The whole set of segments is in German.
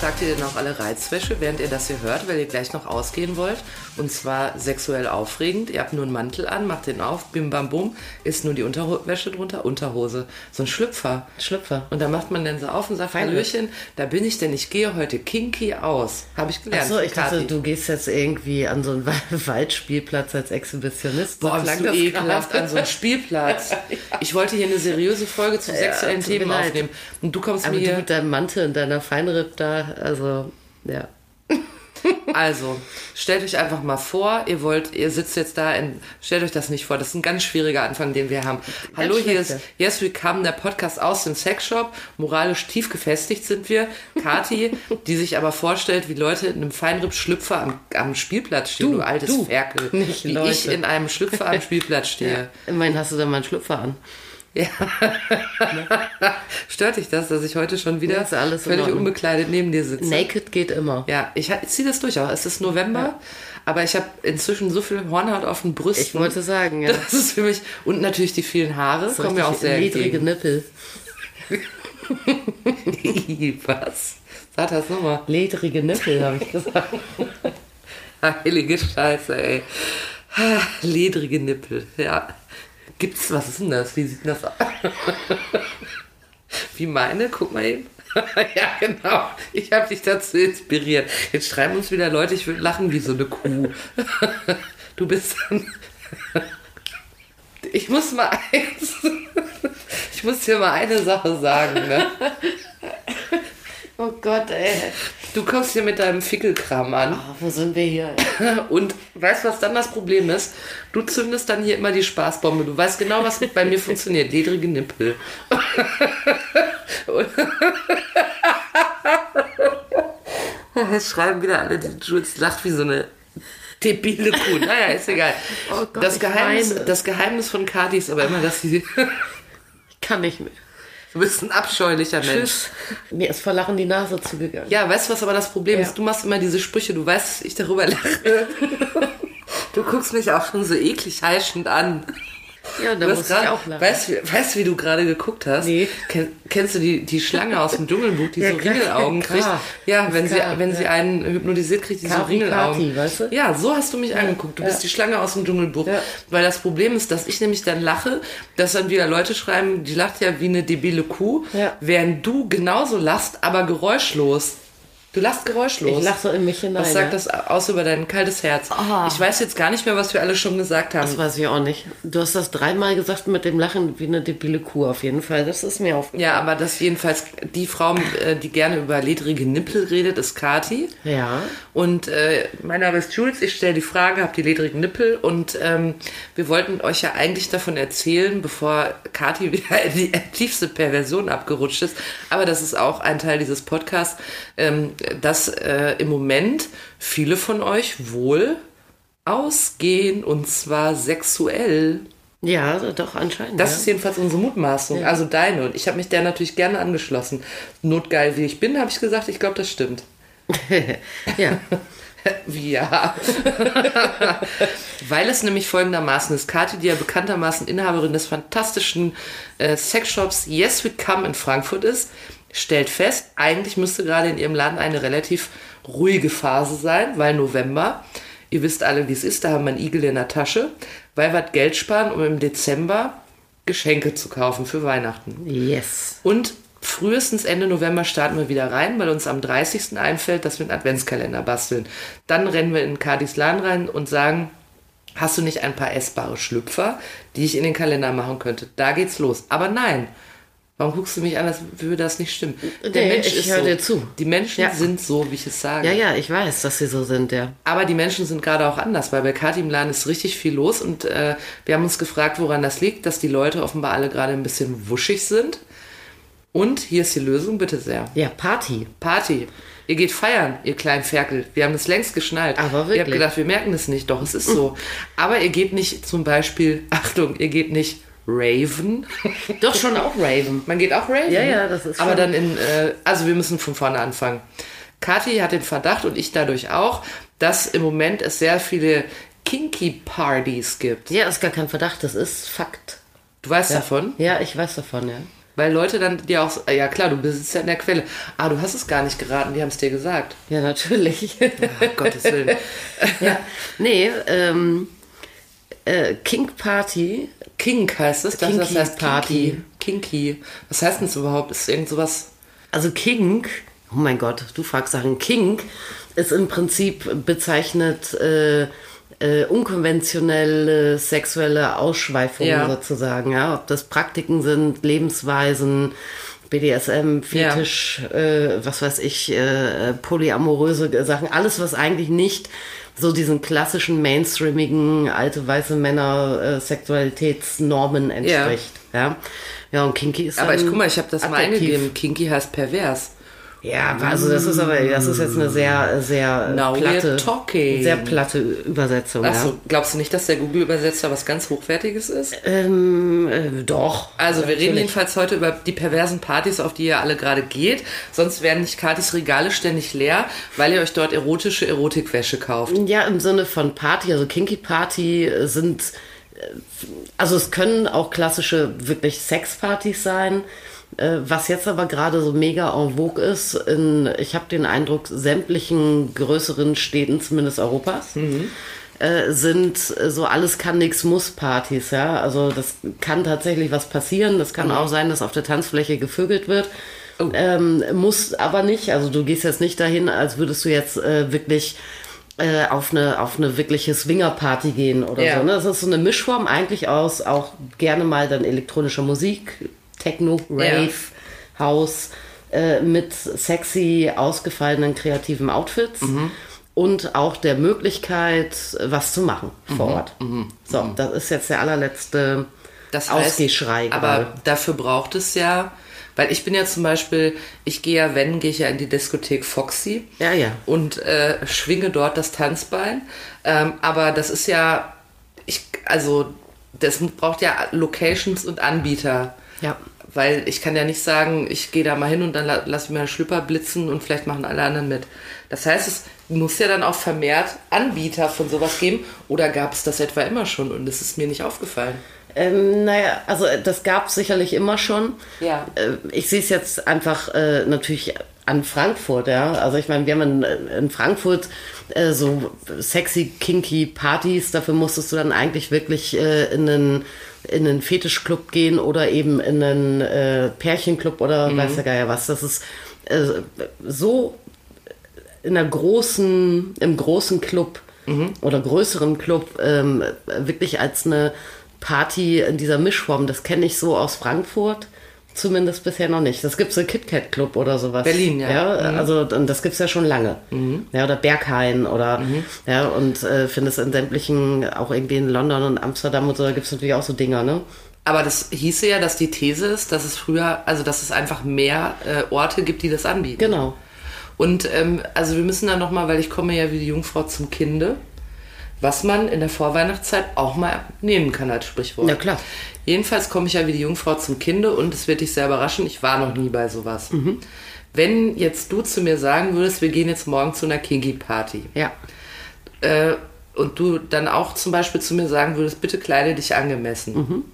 Tragt ihr denn auch alle Reizwäsche, während ihr das hier hört, weil ihr gleich noch ausgehen wollt? Und zwar sexuell aufregend. Ihr habt nur einen Mantel an, macht den auf, bim bam bum, ist nur die Unterwäsche drunter, Unterhose. So ein Schlüpfer. Schlüpfer. Und da macht man dann so auf und sagt, Hallöchen, da bin ich denn, ich gehe heute kinky aus. Habe ich gelernt. Achso, ich dachte, du gehst jetzt irgendwie an so einen Waldspielplatz als Exhibitionist. Boah, du das ekelhaft an so einem Spielplatz. Ich wollte hier eine seriöse Folge zu sexuellen mir Themen aufnehmen. Und du kommst Aber mir hier... mit deinem Mantel und deiner Feinripp da, also, ja. Also, stellt euch einfach mal vor, ihr wollt, ihr sitzt jetzt da in, stellt euch das nicht vor, das ist ein ganz schwieriger Anfang, den wir haben. Hallo, hier ist. Yes We Come, der Podcast aus dem Sexshop. Moralisch tief gefestigt sind wir. Kati, die sich aber vorstellt, wie Leute in einem Feinripp-Schlüpfer am, am Spielplatz stehen, du, Du, altes du, Ferkel. nicht wie Leute. ich in einem Schlüpfer am Spielplatz stehe. Immerhin hast du da mal einen Schlüpfer an. Ja. Stört dich das, dass ich heute schon wieder Ja, alles völlig unbekleidet neben dir sitze? Naked geht immer. Ja, ich, ich ziehe das durch auch. Es ist November, aber ich habe inzwischen so viel Hornhaut auf den Brüsten. Ich wollte sagen, ja. Das ist für mich. Und natürlich die vielen Haare So kommen mir auch sehr niedrige entgegen. Nippel. Was? Sag das nochmal. Ledrige Nippel, habe ich gesagt. Heilige Scheiße, ey. Ah, Ledrige Nippel, ja. Gibt's, was ist denn das? Wie sieht das aus? Wie meine? Guck mal eben. ja, genau. Ich habe dich dazu inspiriert. Jetzt schreiben uns wieder Leute, ich würde lachen wie so eine Kuh. du bist dann. ich muss mal eins. ich muss dir mal eine Sache sagen, ne? Oh Gott, ey. Du kommst hier mit deinem Fickelkram an. Oh, wo sind wir hier? Und weißt du, was dann das Problem ist? Du zündest dann hier immer die Spaßbombe. Du weißt genau, was bei mir funktioniert. Ledrige Nippel. Jetzt schreiben wieder alle, die Jules lacht wie so eine debile Kuh. Naja, ist egal. Oh Gott, das, Geheimnis, das Geheimnis von Kati ist aber immer, dass sie... Ich kann nicht mehr. Du bist ein abscheulicher Mensch. Tschüss. Mir ist vor Lachen die Nase zugegangen. Ja, weißt du, was aber das Problem Ja. ist? Du machst immer diese Sprüche, du weißt, dass ich darüber lache. Du guckst mich auch schon so eklig heischend an. Ja, da muss ich auch lachen. Weißt du, weißt, wie du gerade geguckt hast? Nee. Ken, kennst du die, die Schlange aus dem Dschungelbuch, die Ja, so Ringelaugen klar. kriegt? Ja, wenn sie, Klar, wenn ja. sie einen hypnotisiert kriegt, die so Kati, Ringelaugen. Kati, weißt du? Ja, so hast du mich angeguckt. Du bist die Schlange aus dem Dschungelbuch. Ja. Weil das Problem ist, dass ich nämlich dann lache, dass dann wieder Leute schreiben, die lacht ja wie eine debile Kuh, Ja. während du genauso lachst, aber geräuschlos. Du lachst geräuschlos. Ich lach so in mich hinein. Was sagt das aus über dein kaltes Herz? Ah. Ich weiß jetzt gar nicht mehr, was wir alle schon gesagt haben. Das weiß ich auch nicht. Du hast das dreimal gesagt mit dem Lachen wie eine debile Kuh auf jeden Fall. Das ist mir aufgefallen. Ja, aber das jedenfalls, die Frau, äh, die gerne über ledrige Nippel redet, ist Kati. Ja. Und äh, mein Name ist Jules, ich stelle die Frage, habt ihr ledrigen Nippel? Und ähm, wir wollten euch ja eigentlich davon erzählen, bevor Kati wieder in die tiefste Perversion abgerutscht ist, aber das ist auch ein Teil dieses Podcasts, ähm, dass äh, im Moment viele von euch wohl ausgehen und zwar sexuell. Ja, doch, anscheinend. Das ja. ist jedenfalls unsere Mutmaßung, also deine. Und ich habe mich der natürlich gerne angeschlossen. Notgeil wie ich bin, habe ich gesagt, ich glaube, das stimmt. ja. Ja. Weil es nämlich folgendermaßen ist. Kathi, die ja bekanntermaßen Inhaberin des fantastischen äh, Sexshops Yes We Come in Frankfurt ist, stellt fest, eigentlich müsste gerade in ihrem Laden eine relativ ruhige Phase sein, weil November, ihr wisst alle, wie es ist, da haben wir einen Igel in der Tasche, weil wir Geld sparen, um im Dezember Geschenke zu kaufen für Weihnachten. Yes. Und frühestens Ende November starten wir wieder rein, weil uns am 30. einfällt, dass wir einen Adventskalender basteln. Dann rennen wir in Kadis Laden rein und sagen, hast du nicht ein paar essbare Schlüpfer, die ich in den Kalender machen könnte? Da geht's los. Aber nein. Warum guckst du mich an, als würde das nicht stimmen? Der Nee, Mensch ich ist hör so. dir zu. Die Menschen Ja. sind so, wie ich es sage. Ja, ja, ich weiß, dass sie so sind, ja. Aber die Menschen sind gerade auch anders, weil bei Kati im Laden ist richtig viel los und äh, wir haben uns gefragt, woran das liegt, dass die Leute offenbar alle gerade ein bisschen wuschig sind. Und hier ist die Lösung, bitte sehr. Ja, Party. Party. Ihr geht feiern, ihr kleinen Ferkel. Wir haben das längst geschnallt. Aber Ihr habt wirklich. gedacht, wir merken das nicht. Doch, es ist so. Aber ihr geht nicht zum Beispiel, Achtung, ihr geht nicht Raven. Doch schon auch Raven. Man geht auch Raven. Ja, ja, das ist Aber dann in, äh, also wir müssen von vorne anfangen. Kathi hat den Verdacht und ich dadurch auch, dass im Moment es sehr viele Kinky Partys gibt. Ja, ist gar kein Verdacht, das ist Fakt. Du weißt davon? Ja, ich weiß davon, ja. Weil Leute dann dir auch, so- ja klar, du besitzt ja in der Quelle. Ah, du hast es gar nicht geraten, die haben es dir gesagt. Ja, natürlich. Um Gottes Willen. ja. Nee, ähm, äh, King Party. Kink heißt es. Das, das Kinky heißt Party. Kinky. Kinky. Was heißt denn das überhaupt? Ist irgend sowas? Also King, oh mein Gott, du fragst Sachen. King ist im Prinzip bezeichnet äh, äh, unkonventionelle sexuelle Ausschweifungen Ja. sozusagen. Ja? Ob das Praktiken sind, Lebensweisen, BDSM, Fetisch, äh, was weiß ich, äh, polyamoröse Sachen, alles, was eigentlich nicht so diesen klassischen mainstreamigen alte weiße Männer äh, Sexualitätsnormen entspricht. Ja. ja, und Kinky ist Aber ich guck mal, ich habe das mal eingegeben. Kinky heißt pervers. Ja, also das ist aber, das ist jetzt eine sehr, sehr Now platte, sehr platte Übersetzung. Achso, glaubst du nicht, dass der Google-Übersetzer was ganz Hochwertiges ist? Ja. Ähm, äh, doch. Also wir reden Natürlich. jedenfalls heute über die perversen Partys, auf die ihr alle gerade geht. Sonst werden nicht Katis Regale ständig leer, weil ihr euch dort erotische Erotikwäsche kauft. Ja, im Sinne von Party, also Kinky Party äh, sind, äh, also es können auch klassische wirklich Sexpartys sein. Äh, Was jetzt aber gerade so mega en vogue ist, in, ich habe den Eindruck, sämtlichen größeren Städten, zumindest Europas, äh, sind äh, so alles kann nix muss Partys, ja. Also das kann tatsächlich was passieren. Das kann auch sein, dass auf der Tanzfläche gevögelt wird. Ähm, muss aber nicht. Also du gehst jetzt nicht dahin, als würdest du jetzt äh, wirklich äh, auf eine auf eine wirkliche Swingerparty gehen oder Ja. so. Ne? Das ist so eine Mischform eigentlich aus auch gerne mal dann elektronischer Musik, Techno, Rave, House äh, mit sexy ausgefallenen kreativen Outfits. Mhm. Und auch der Möglichkeit, was zu machen Mhm. vor Ort. So, das ist jetzt der allerletzte Das heißt, Ausgehschrei. aber gerade. dafür braucht es ja, weil ich bin ja zum Beispiel, ich gehe ja, wenn, gehe ich ja in die Diskothek Foxy. Ja, ja. Und äh, schwinge dort das Tanzbein. Ähm, aber das ist ja, ich, also, das braucht ja Locations und Anbieter. Ja. Weil ich kann ja nicht sagen, ich gehe da mal hin und dann la lasse ich mir einen Schlüpper blitzen und vielleicht machen alle anderen mit. Das heißt, es muss ja dann auch vermehrt Anbieter von sowas geben. Oder gab es das etwa immer schon und es ist mir nicht aufgefallen? Ähm, naja, also äh, das gab es sicherlich immer schon. Ja. Äh, ich sehe es jetzt einfach äh, natürlich an Frankfurt, ja. Also ich meine, wir haben in, in Frankfurt äh, so sexy, kinky Partys, dafür musstest du dann eigentlich wirklich äh, in einen in einen Fetischclub gehen oder eben in einen äh, Pärchenclub oder weiß der Geier was. Das ist äh, so in einer großen, im großen Club oder größeren Club ähm, wirklich als eine Party in dieser Mischform. Das kenne ich so aus Frankfurt. Zumindest bisher noch nicht. Das gibt so KitKat Club oder sowas. Berlin, ja. ja Mhm. Also und das gibt's ja schon lange. Ja, oder Berghain oder Mhm. ja, und äh, findest in sämtlichen, auch irgendwie in London und Amsterdam und so, da gibt's natürlich auch so Dinger, ne? Aber das hieße ja, dass die These ist, dass es früher, also dass es einfach mehr äh, Orte gibt, die das anbieten. Genau. Und ähm, also wir müssen dann nochmal, weil ich komme ja wie die Jungfrau zum Kinde, was man in der Vorweihnachtszeit auch mal nehmen kann als Sprichwort. Ja, klar. Jedenfalls komme ich ja wie die Jungfrau zum Kinde und es wird dich sehr überraschen, ich war noch nie bei sowas. Mhm. Wenn jetzt du zu mir sagen würdest, wir gehen jetzt morgen zu einer Kinky-Party Ja. äh, und du dann auch zum Beispiel zu mir sagen würdest, bitte kleide dich angemessen. Mhm.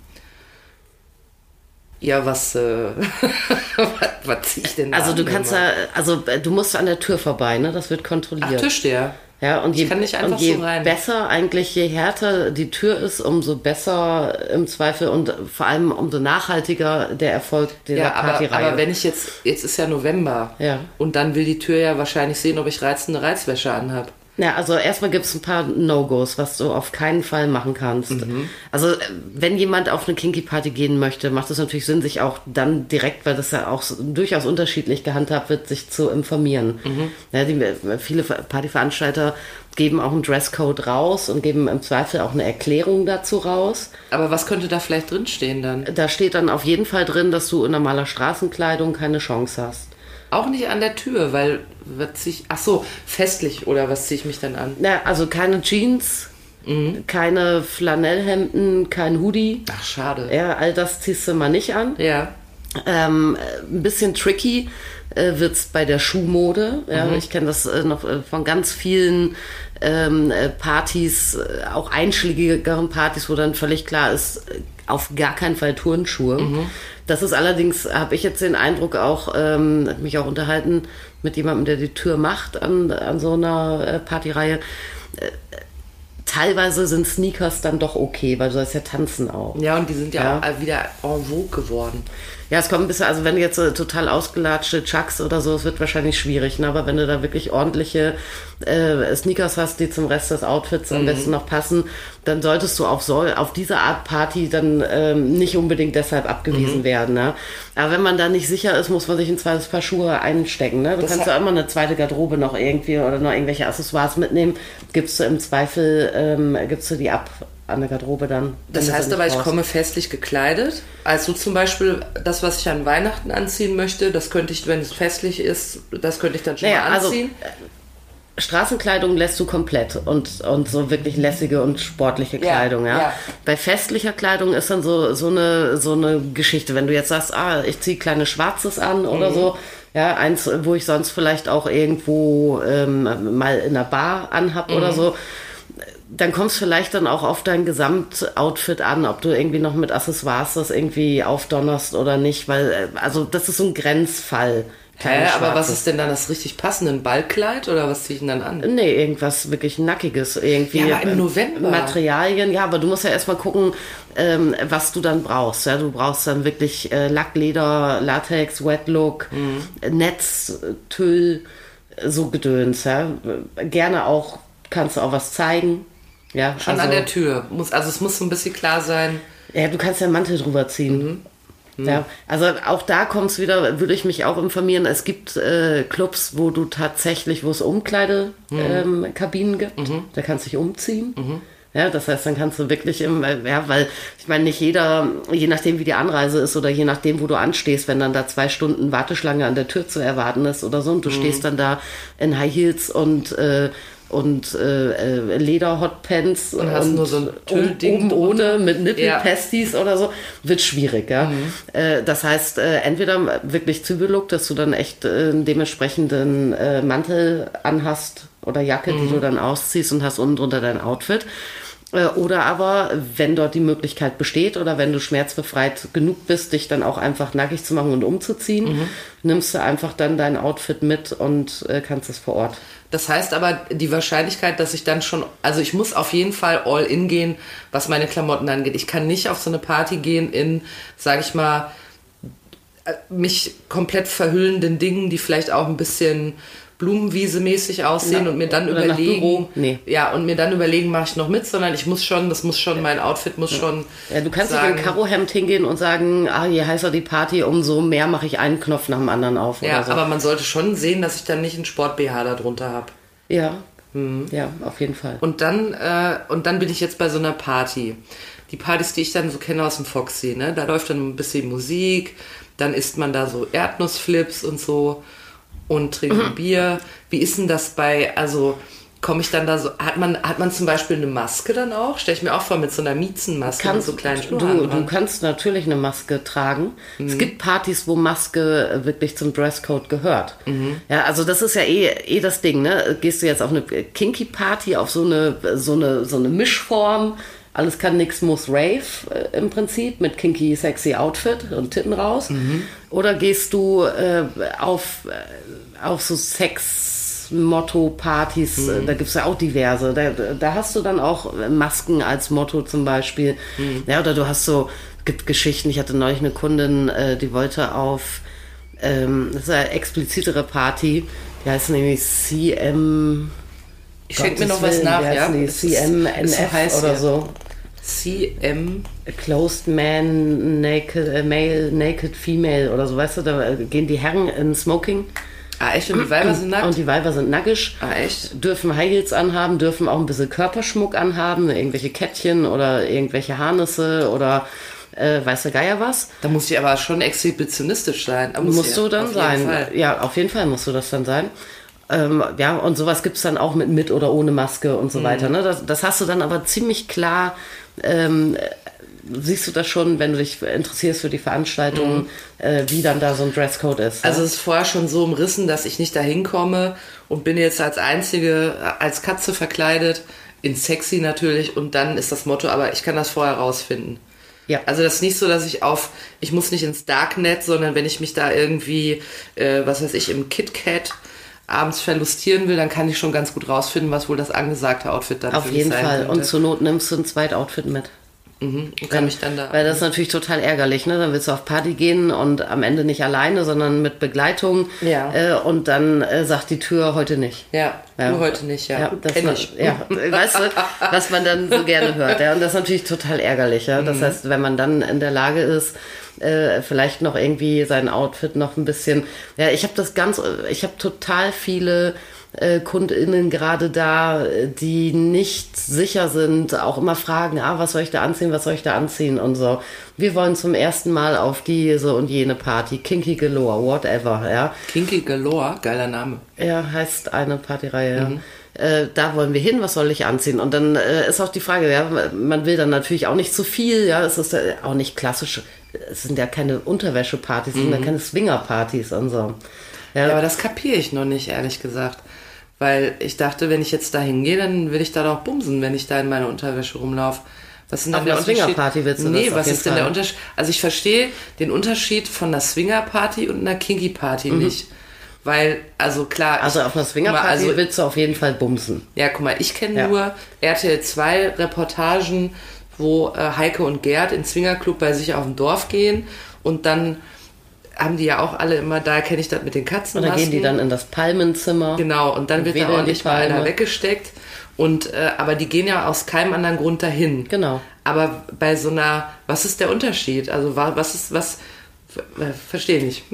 Ja, was, äh, was, was zieh ich denn da Also du an, kannst ja, also äh, du musst an der Tür vorbei, ne? Das wird Ach, kontrolliert. Türsteher. Ja, und je, und je so besser eigentlich, je härter die Tür ist, umso besser im Zweifel und vor allem umso nachhaltiger der Erfolg dieser Ja, aber, Partyreihe. aber wenn ich jetzt, jetzt ist ja November Ja. und dann will die Tür ja wahrscheinlich sehen, ob ich reizende Reizwäsche anhab. Ja, also erstmal gibt's ein paar No-Gos, was du auf keinen Fall machen kannst. Mhm. Also äh, wenn jemand auf eine Kinky-Party gehen möchte, macht es natürlich Sinn, sich auch dann direkt, weil das ja auch durchaus unterschiedlich gehandhabt wird, sich zu informieren. Mhm. Ja, die, viele Partyveranstalter geben auch einen Dresscode raus und geben im Zweifel auch eine Erklärung dazu raus. Aber was könnte da vielleicht drinstehen dann? Da steht dann auf jeden Fall drin, dass du in normaler Straßenkleidung keine Chance hast. Auch nicht an der Tür, weil was zieh ich, ach so, festlich oder was ziehe ich mich dann an? Na, also keine Jeans, keine Flanellhemden, kein Hoodie. Ach, schade. Ja, all das ziehst du mal nicht an. Ja. Ähm, ein bisschen tricky äh, wird's bei der Schuhmode. Ja, Mhm. Ich kenne das äh, noch äh, von ganz vielen ähm, äh, Partys, äh, auch einschlägigeren Partys, wo dann völlig klar ist, äh, auf gar keinen Fall Turnschuhe. Mhm. Das ist allerdings, habe ich jetzt den Eindruck auch, ähm, mich auch unterhalten mit jemandem, der die Tür macht an, an so einer äh, Partyreihe. Äh, teilweise sind Sneakers dann doch okay, weil du sollst ja tanzen auch. Ja, und die sind ja, Ja. auch wieder en vogue geworden. Ja, es kommt ein bisschen, also wenn du jetzt äh, total ausgelatschte Chucks oder so, es wird wahrscheinlich schwierig, ne? aber wenn du da wirklich ordentliche äh, Sneakers hast, die zum Rest des Outfits am besten noch passen, dann solltest du auf, so, auf diese Art Party dann ähm, nicht unbedingt deshalb abgewiesen werden. Ne? Aber wenn man da nicht sicher ist, muss man sich ein zweites Paar Schuhe einstecken. Ne? Du Das kannst ja immer eine zweite Garderobe noch irgendwie oder noch irgendwelche Accessoires mitnehmen, gibst du im Zweifel, ähm, gibst du die ab an der Garderobe dann. Das heißt aber, ich brauchst. komme festlich gekleidet. Also zum Beispiel das, was ich an Weihnachten anziehen möchte, das könnte ich, wenn es festlich ist, das könnte ich dann schon Naja, mal also, anziehen. Straßenkleidung lässt du komplett und, und so wirklich lässige und sportliche Ja, Kleidung, ja. ja. Bei festlicher Kleidung ist dann so, so, eine, so eine Geschichte. Wenn du jetzt sagst, ah, ich ziehe kleine Schwarzes an oder Mhm. so, ja, eins, wo ich sonst vielleicht auch irgendwo ähm, mal in einer Bar anhab Mhm. oder so, dann kommst vielleicht dann auch auf dein Gesamtoutfit an, ob du irgendwie noch mit Accessoires das irgendwie aufdonnerst oder nicht, weil, äh, also das ist so ein Grenzfall. Hä, aber was ist denn dann das richtig passende? Ein Ballkleid oder was ziehe ich denn dann an? Nee, irgendwas wirklich Nackiges. Irgendwie Ja, aber im November. Materialien, ja, aber du musst ja erstmal gucken, ähm, was du dann brauchst. Ja, du brauchst dann wirklich äh, Lackleder, Latex, Wet Look, Mhm. Netz, Tüll, so Gedöns. Ja. Gerne auch, kannst du auch was zeigen. Ja, Schon also, an der Tür. Muss, also es muss so ein bisschen klar sein. ja, du kannst ja einen Mantel drüber ziehen. Mhm. Ja, also auch da kommt es wieder, würde ich mich auch informieren. Es gibt äh, Clubs, wo du tatsächlich, wo es Umkleidekabinen ähm, Kabinen gibt. Da kannst du dich umziehen. Ja, das heißt, dann kannst du wirklich im, äh, ja, weil ich meine, nicht jeder, je nachdem wie die Anreise ist oder je nachdem, wo du anstehst, wenn dann da zwei Stunden Warteschlange an der Tür zu erwarten ist oder so und du stehst dann da in High Heels und äh, und äh, äh, Leder-Hotpants und, hast nur so ein Tüllding oben ohne mit Nippelpestis oder so, wird schwierig, ja. Mhm. Äh, das heißt, äh, entweder wirklich Zwiebellook, dass du dann echt äh, einen dementsprechenden äh, Mantel anhast oder Jacke, die du dann ausziehst und hast unten drunter dein Outfit. Äh, Oder aber, wenn dort die Möglichkeit besteht oder wenn du schmerzbefreit genug bist, dich dann auch einfach nackig zu machen und umzuziehen, nimmst du einfach dann dein Outfit mit und äh, kannst es vor Ort. Das heißt aber, die Wahrscheinlichkeit, dass ich dann schon, also ich muss auf jeden Fall all in gehen, was meine Klamotten angeht. Ich kann nicht auf so eine Party gehen in, sage ich mal, äh, mich komplett verhüllenden Dingen, die vielleicht auch ein bisschen Blumenwiese-mäßig aussehen Na, und mir dann überlegen. Nee. ja, und mir dann überlegen, mache ich noch mit, sondern ich muss schon, das muss schon, mein Outfit muss schon. Ja, du kannst sagen, nicht in Karohemd hingehen und sagen, ah, je heißer die Party, umso mehr mache ich einen Knopf nach dem anderen auf Ja, so. aber man sollte schon sehen, dass ich dann nicht einen Sport-BH da drunter habe. ja, Mhm. ja, auf jeden Fall. Und dann, äh, und dann bin ich jetzt bei so einer Party. Die Partys, die ich dann so kenne aus dem Foxy, ne? Da läuft dann ein bisschen Musik, dann isst man da so Erdnussflips und so und trinkt Mhm. Bier. Wie ist denn das bei, also komme ich dann da so, hat man, hat man zum Beispiel eine Maske dann auch? Stelle ich mir auch vor mit so einer Miezenmaske kannst, so kleinen du, du kannst natürlich eine Maske tragen. Mhm. Es gibt Partys, wo Maske äh, wirklich zum Dresscode gehört. Mhm. Ja, also das ist ja eh, eh das Ding, ne? Gehst du jetzt auf eine Kinky Party, auf so eine, so eine, so eine Mischform, alles kann, nix muss Rave äh, im Prinzip mit kinky sexy Outfit und Titten raus. Mhm. Oder gehst du äh, auf, äh, auf so Sex Motto-Partys, Mhm. äh, da gibt's ja auch diverse. Da, da hast du dann auch Masken als Motto zum Beispiel. Mhm. Ja, oder du hast so, gibt Geschichten, ich hatte neulich eine Kundin, äh, die wollte auf, ähm, das ist eine explizitere Party, die heißt nämlich CM. Ich schenke mir noch was Willen, nach, ja? Die Es CMNF oder hier. so. CM. Closed Man, Naked, äh, Male, Naked Female oder so, weißt du, da äh, gehen die Herren in Smoking Ah, echt? Und die Weiber sind nackt? und die Weiber sind nackig. ah, echt? dürfen High Heels anhaben, dürfen auch ein bisschen Körperschmuck anhaben, irgendwelche Kettchen oder irgendwelche Harnisse oder äh, weiß der Geier was. Da muss ich aber schon exhibitionistisch sein. Muss musst du dann auf jeden sein. Fall. Ja, auf jeden Fall musst du das dann sein. Ähm, ja, und sowas gibt's dann auch mit mit oder ohne Maske und so Mhm. weiter. Ne? Das, das hast du dann aber ziemlich klar, ähm, siehst du das schon, wenn du dich interessierst für die Veranstaltung, äh, wie dann da so ein Dresscode ist. Mhm. Also es ist vorher schon so umrissen, dass ich nicht dahin komme und bin jetzt als einzige äh, als Katze verkleidet, in sexy natürlich und dann ist das Motto, aber ich kann das vorher rausfinden. Ja. Also das ist nicht so, dass ich auf, ich muss nicht ins Darknet, sondern wenn ich mich da irgendwie, äh, was weiß ich, im KitKat abends verlustieren will, dann kann ich schon ganz gut rausfinden, was wohl das angesagte Outfit dann Auf jeden Fall. könnte. Und zur Not nimmst du ein Zweitoutfit mit. Und kann mich dann da. Weil das ist natürlich total ärgerlich, ne? Dann willst du auf Party gehen und am Ende nicht alleine, sondern mit Begleitung. Ja. Äh, und dann äh, sagt die Tür heute nicht. ja, Ja. nur heute nicht, ja. das Kenn man, ich. ja, weißt du, was man dann so gerne hört. Ja, und das ist natürlich total ärgerlich. Ja? Mhm. Das heißt, wenn man dann in der Lage ist, äh, vielleicht noch irgendwie sein Outfit noch ein bisschen. Ja, ich habe das ganz, ich habe total viele äh, KundInnen gerade da, äh, die nicht sicher sind, auch immer fragen, ah, was soll ich da anziehen, was soll ich da anziehen und so. Wir wollen zum ersten Mal auf diese und jene Party, Kinky Galore, whatever, ja. Kinky Galore, geiler Name. Ja, heißt eine Partyreihe, ja. Äh, da wollen wir hin, was soll ich anziehen? Und dann äh, ist auch die Frage, ja, man will dann natürlich auch nicht zu viel, ja, es ist äh, auch nicht klassisch, es sind ja keine Unterwäschepartys, es sind ja keine Swingerpartys und so. Ja, Ja, aber das kapiere ich noch nicht, ehrlich gesagt. Weil ich dachte, wenn ich jetzt da hingehe, dann will ich da doch bumsen, wenn ich da in meiner Unterwäsche rumlaufe. Was ist denn der Unterschied? Swingerparty willst du nee, was ist denn der Fall. Unterschied? Also ich verstehe den Unterschied von einer Swingerparty und einer Kinky-Party nicht. Weil, also klar. Mhm. also auf einer Swingerparty also, willst du auf jeden Fall bumsen. Ja, guck mal, ich kenne Ja. nur RTL 2 Reportagen, wo äh, Heike und Gerd in Swingerclub bei sich auf dem Dorf gehen und dann haben die ja auch alle immer, da kenne ich das mit den Katzen. Und dann gehen die dann in das Palmenzimmer. Genau, und dann wird da ordentlich mal einer weggesteckt. Und äh, aber die gehen ja aus keinem anderen Grund dahin. Genau. Aber bei so einer, was ist der Unterschied? Also wa- was ist was? Äh, Verstehe nicht.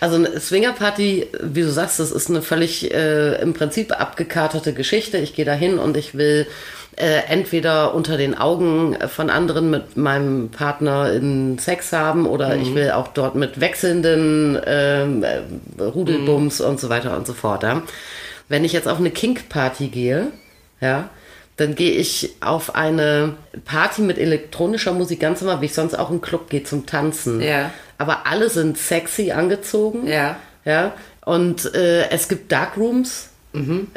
Also eine Swingerparty, wie du sagst, das ist eine völlig äh, im Prinzip abgekartete Geschichte. Ich gehe da hin und ich will äh, entweder unter den Augen von anderen mit meinem Partner in Sex haben oder ich will auch dort mit wechselnden ähm, äh, Rudelbums und so weiter und so fort. Ja. Wenn ich jetzt auf eine Kink-Party gehe, ja, dann gehe ich auf eine Party mit elektronischer Musik ganz normal, wie ich sonst auch im Club gehe zum Tanzen. Ja. Aber alle sind sexy angezogen. Ja. Ja. Und äh, es gibt Darkrooms.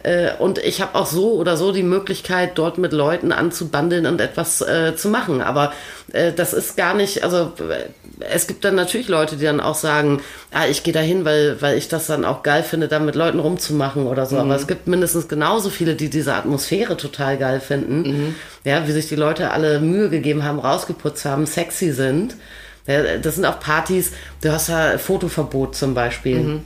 Äh, und ich habe auch so oder so die Möglichkeit, dort mit Leuten anzubandeln und etwas äh, zu machen. Aber äh, das ist gar nicht, also äh, es gibt dann natürlich Leute, die dann auch sagen, ah, ich gehe da hin, weil, weil ich das dann auch geil finde, da mit Leuten rumzumachen oder so. Aber es gibt mindestens genauso viele, die diese Atmosphäre total geil finden. Ja, wie sich die Leute alle Mühe gegeben haben, rausgeputzt haben, sexy sind. Ja, das sind auch Partys, du hast ja Fotoverbot zum Beispiel.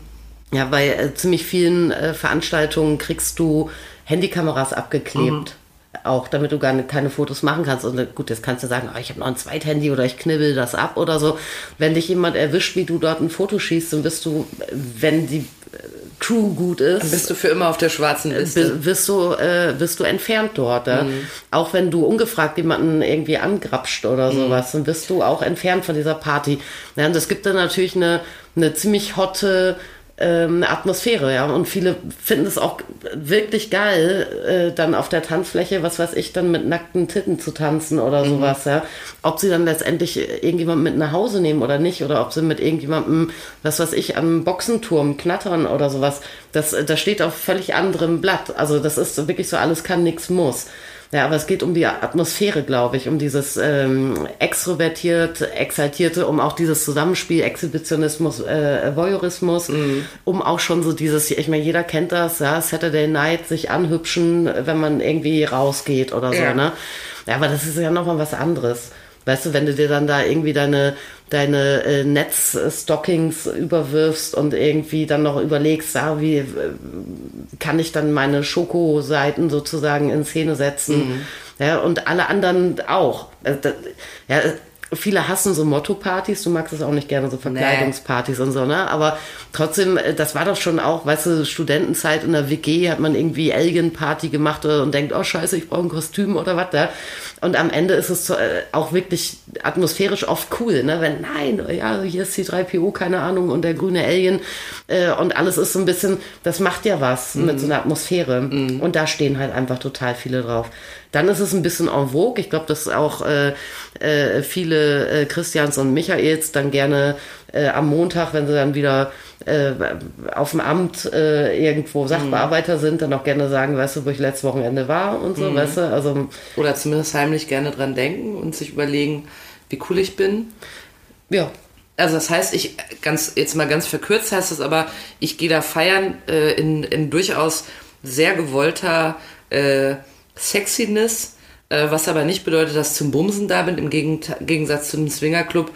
Ja, bei äh, ziemlich vielen äh, Veranstaltungen kriegst du Handykameras abgeklebt. Auch damit du gar nicht, keine Fotos machen kannst. Und äh, gut, jetzt kannst du sagen, oh, ich habe noch ein Zweithandy oder ich knibbel das ab oder so. Wenn dich jemand erwischt, wie du dort ein Foto schießt, dann bist du, äh, wenn die äh, Crew gut ist, Bist du für immer auf der schwarzen Liste? bi- wirst du, äh, wirst du entfernt dort. Ja? Auch wenn du ungefragt jemanden irgendwie angrapscht oder sowas, dann wirst du auch entfernt von dieser Party. Ja, und es gibt dann natürlich eine, eine ziemlich hotte ähm, Atmosphäre, ja. Und viele finden es auch wirklich geil, äh, dann auf der Tanzfläche, was weiß ich, dann mit nackten Titten zu tanzen oder sowas, ja. Ob sie dann letztendlich irgendjemand mit nach Hause nehmen oder nicht, oder ob sie mit irgendjemandem, was weiß ich, am Boxenturm knattern oder sowas, das, das steht auf völlig anderem Blatt. Also das ist wirklich so, alles kann, nix muss. Ja, aber es geht um die Atmosphäre, glaube ich, um dieses ähm, extrovertiert, exaltierte, um auch dieses Zusammenspiel, Exhibitionismus, äh, Voyeurismus, um auch schon so dieses, ich meine, jeder kennt das, ja, Saturday Night, sich anhübschen, wenn man irgendwie rausgeht oder so, Ja. ne? Ja, aber das ist ja nochmal was anderes. Weißt du, wenn du dir dann da irgendwie deine, deine äh, Netzstockings überwirfst und irgendwie dann noch überlegst, ah, wie äh, kann ich dann meine Schokoseiten sozusagen in Szene setzen. Ja, und alle anderen auch. Äh, da- Ja, viele hassen so Motto-Partys, du magst es auch nicht gerne, so Verkleidungspartys und so, ne? Aber trotzdem, äh, das war doch schon auch, weißt du, Studentenzeit in der WG hat man irgendwie Alien-Party gemacht äh, und denkt, oh scheiße, ich brauche ein Kostüm oder was da. Und am Ende ist es äh, auch wirklich atmosphärisch oft cool, ne? Wenn, nein, ja, hier ist C3PO, keine Ahnung, und der grüne Alien äh, und alles ist so ein bisschen, das macht ja was Mhm. mit so einer Atmosphäre. Und da stehen halt einfach total viele drauf. Dann ist es ein bisschen en vogue. Ich glaube, dass auch äh, äh, viele äh, Christians und Michaels dann gerne am Montag, wenn sie dann wieder äh, auf dem Amt äh, irgendwo Sachbearbeiter sind, dann auch gerne sagen, weißt du, wo ich letztes Wochenende war und so, weißt du, also Oder zumindest heimlich gerne dran denken und sich überlegen, wie cool ich bin. ja, Also das heißt, ich ganz jetzt mal ganz verkürzt heißt es aber, ich gehe da feiern äh, in, in durchaus sehr gewollter äh, Sexiness, äh, was aber nicht bedeutet, dass ich zum Bumsen da bin, im Gegensatz zu einem Swingerclub,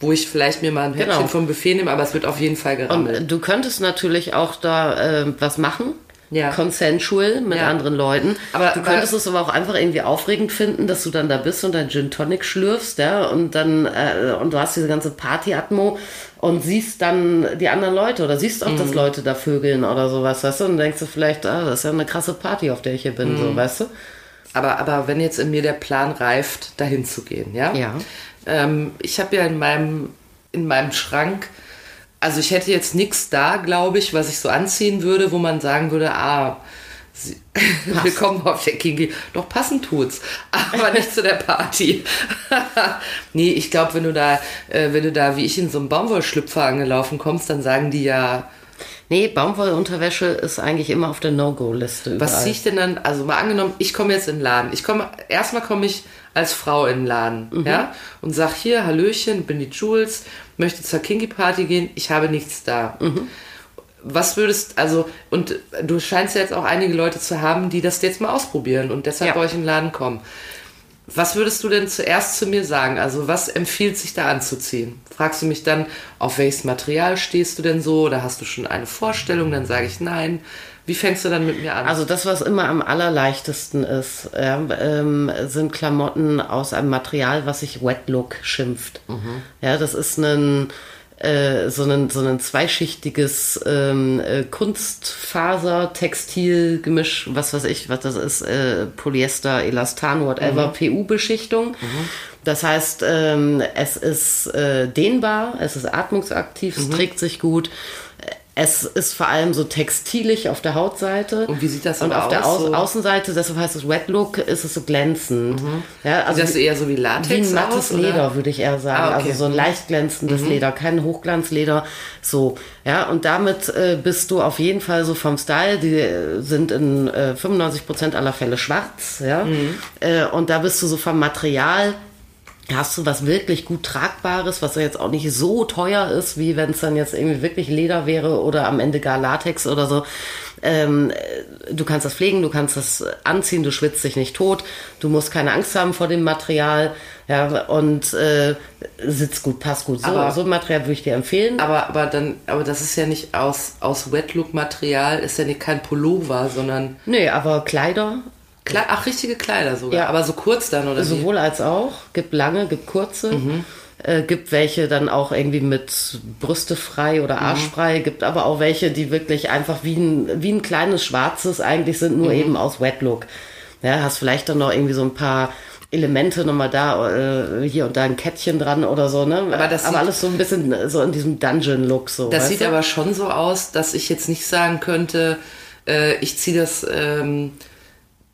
wo ich vielleicht mir mal ein Häppchen Genau. vom Buffet nehme, aber es wird auf jeden Fall gerammelt. Und du könntest natürlich auch da äh, was machen. Ja. Consensual mit Ja. anderen Leuten. Aber- du aber- könntest es aber auch einfach irgendwie aufregend finden, dass du dann da bist und dein Gin Tonic schlürfst, ja, und dann, äh, und du hast diese ganze Party-Atmo und siehst dann die anderen Leute oder siehst auch, Mhm. dass Leute da vögeln oder sowas, weißt du, und denkst du vielleicht, ah, das ist ja eine krasse Party, auf der ich hier bin, Mhm. so, weißt du? Aber, aber wenn jetzt in mir der Plan reift, dahin zu gehen, ja? Ja. Ähm, ich habe ja in meinem, in meinem Schrank, also ich hätte jetzt nichts da, glaube ich, was ich so anziehen würde, wo man sagen würde, ah, sie, willkommen auf der Kingi. Doch passen tut's, aber nicht zu der Party. nee, ich glaube, wenn du da, äh, wenn du da wie ich in so einem Baumwollschlüpfer angelaufen kommst, dann sagen die ja, Nee, Baumwollunterwäsche ist eigentlich immer auf der No-Go-Liste. Was ziehe ich denn dann? Also mal angenommen, ich komme jetzt in den Laden. Ich komme, erstmal komme ich als Frau in den Laden, Mhm. ja, und sag hier, Hallöchen, bin die Jules, möchte zur Kinky Party gehen, ich habe nichts da. Mhm. Was würdest, also, und du scheinst ja jetzt auch einige Leute zu haben, die das jetzt mal ausprobieren und deshalb Ja. bei euch in den Laden kommen. Was würdest du denn zuerst zu mir sagen? Also, was empfiehlt sich da anzuziehen? Fragst du mich dann, auf welches Material stehst du denn so? Oder hast du schon eine Vorstellung? Dann sage ich nein. Wie fängst du dann mit mir an? Also das, was immer am allerleichtesten ist, ja, ähm, sind Klamotten aus einem Material, was sich Wet Look schimpft. Ja, das ist ein äh, so ein so ein zweischichtiges ähm, äh, Kunstfaser Textil Gemisch, was weiß ich, was das ist, äh, Polyester, Elastan, whatever, PU Beschichtung. Das heißt, ähm, es ist äh, dehnbar, es ist atmungsaktiv, es trägt sich gut. Es ist vor allem so textilig auf der Hautseite. Und wie sieht das Und auf der Au so? Außenseite, deshalb heißt es Wet Look, ist es so glänzend. Ja, also Sieht das eher so wie Latex wie ein mattes aus? Leder, würde ich eher sagen. Ah, okay. Also so ein leicht glänzendes Leder, kein Hochglanzleder. So, ja, und damit äh, bist du auf jeden Fall so vom Style. Die sind in äh, 95% aller Fälle schwarz, ja. Äh, und da bist du so vom Material hast du was wirklich gut tragbares, was ja jetzt auch nicht so teuer ist, wie wenn es dann jetzt irgendwie wirklich Leder wäre oder am Ende gar Latex oder so. Ähm, äh, du kannst das pflegen, du kannst das anziehen, du schwitzt dich nicht tot, du musst keine Angst haben vor dem Material, ja, und äh, sitzt gut, passt gut. So, Aber- so ein Material würde ich dir empfehlen. Aber, aber dann, aber das ist ja nicht aus, aus Wet Look Material, ist ja nicht kein Pullover, sondern Nee, aber Kleider, Kle ach, richtige Kleider sogar. Ja. Aber so kurz dann, oder wie? sowohl als auch, gibt lange, gibt kurze. Äh, gibt welche dann auch irgendwie mit Brüste frei oder Arschfrei, gibt aber auch welche, die wirklich einfach wie ein, wie ein kleines schwarzes eigentlich sind, nur eben aus Wet Look. Ja, hast vielleicht dann noch irgendwie so ein paar Elemente nochmal da, äh, hier und da ein Kettchen dran oder so, ne? Aber das sieht- alles so ein bisschen so in diesem Dungeon-Look so. Das sieht du? aber schon so aus, dass ich jetzt nicht sagen könnte, äh, ich ziehe das ähm,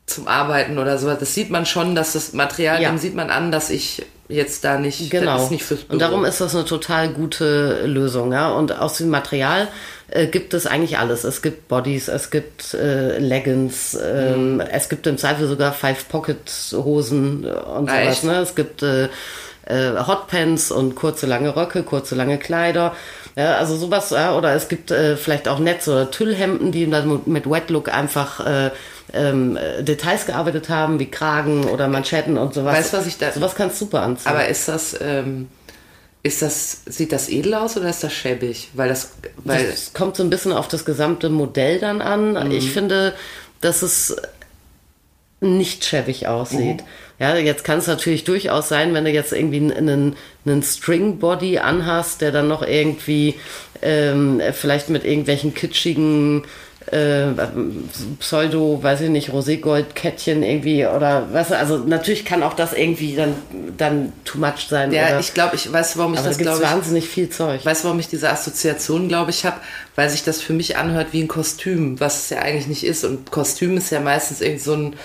zum Arbeiten oder so. Das sieht man schon, dass das Material, Ja. dem sieht man an, dass ich jetzt da nicht, Genau. das ist nicht fürs Büro. und darum ist das eine total gute Lösung, ja. Und aus dem Material äh, gibt es eigentlich alles. Es gibt Bodies, es gibt äh, Leggings, ähm, es gibt im Zweifel sogar Five-Pocket-Hosen und Ah, sowas, echt? ne? Es gibt äh, äh, Hotpants und kurze lange Röcke, kurze lange Kleider. Ja, also sowas, ja, oder es gibt äh, vielleicht auch Netz- oder Tüllhemden, die dann mit Wet Look einfach äh, ähm, äh, Details gearbeitet haben, wie Kragen oder Manschetten und sowas. Weißt du, was ich da- Sowas kannst du super anziehen. Aber ist das, ähm, ist das, sieht das edel aus oder ist das schäbig? Weil das, weil, Es kommt so ein bisschen auf das gesamte Modell dann an. Mhm. Ich finde, dass es nicht schäbig aussieht. Mhm. Ja, jetzt kann es natürlich durchaus sein, wenn du jetzt irgendwie einen, einen String-Body anhast, der dann noch irgendwie ähm, vielleicht mit irgendwelchen kitschigen äh, Pseudo, weiß ich nicht, Roségold-Kettchen irgendwie oder was, also natürlich kann auch das irgendwie dann, dann too much sein. Ja, oder, ich glaube, ich weiß, warum ich aber das glaube. wahnsinnig viel Zeug. Ich weiß, warum ich diese Assoziation, glaube ich, habe, weil sich das für mich anhört wie ein Kostüm, was es ja eigentlich nicht ist. Und Kostüm ist ja meistens irgendwie so ein,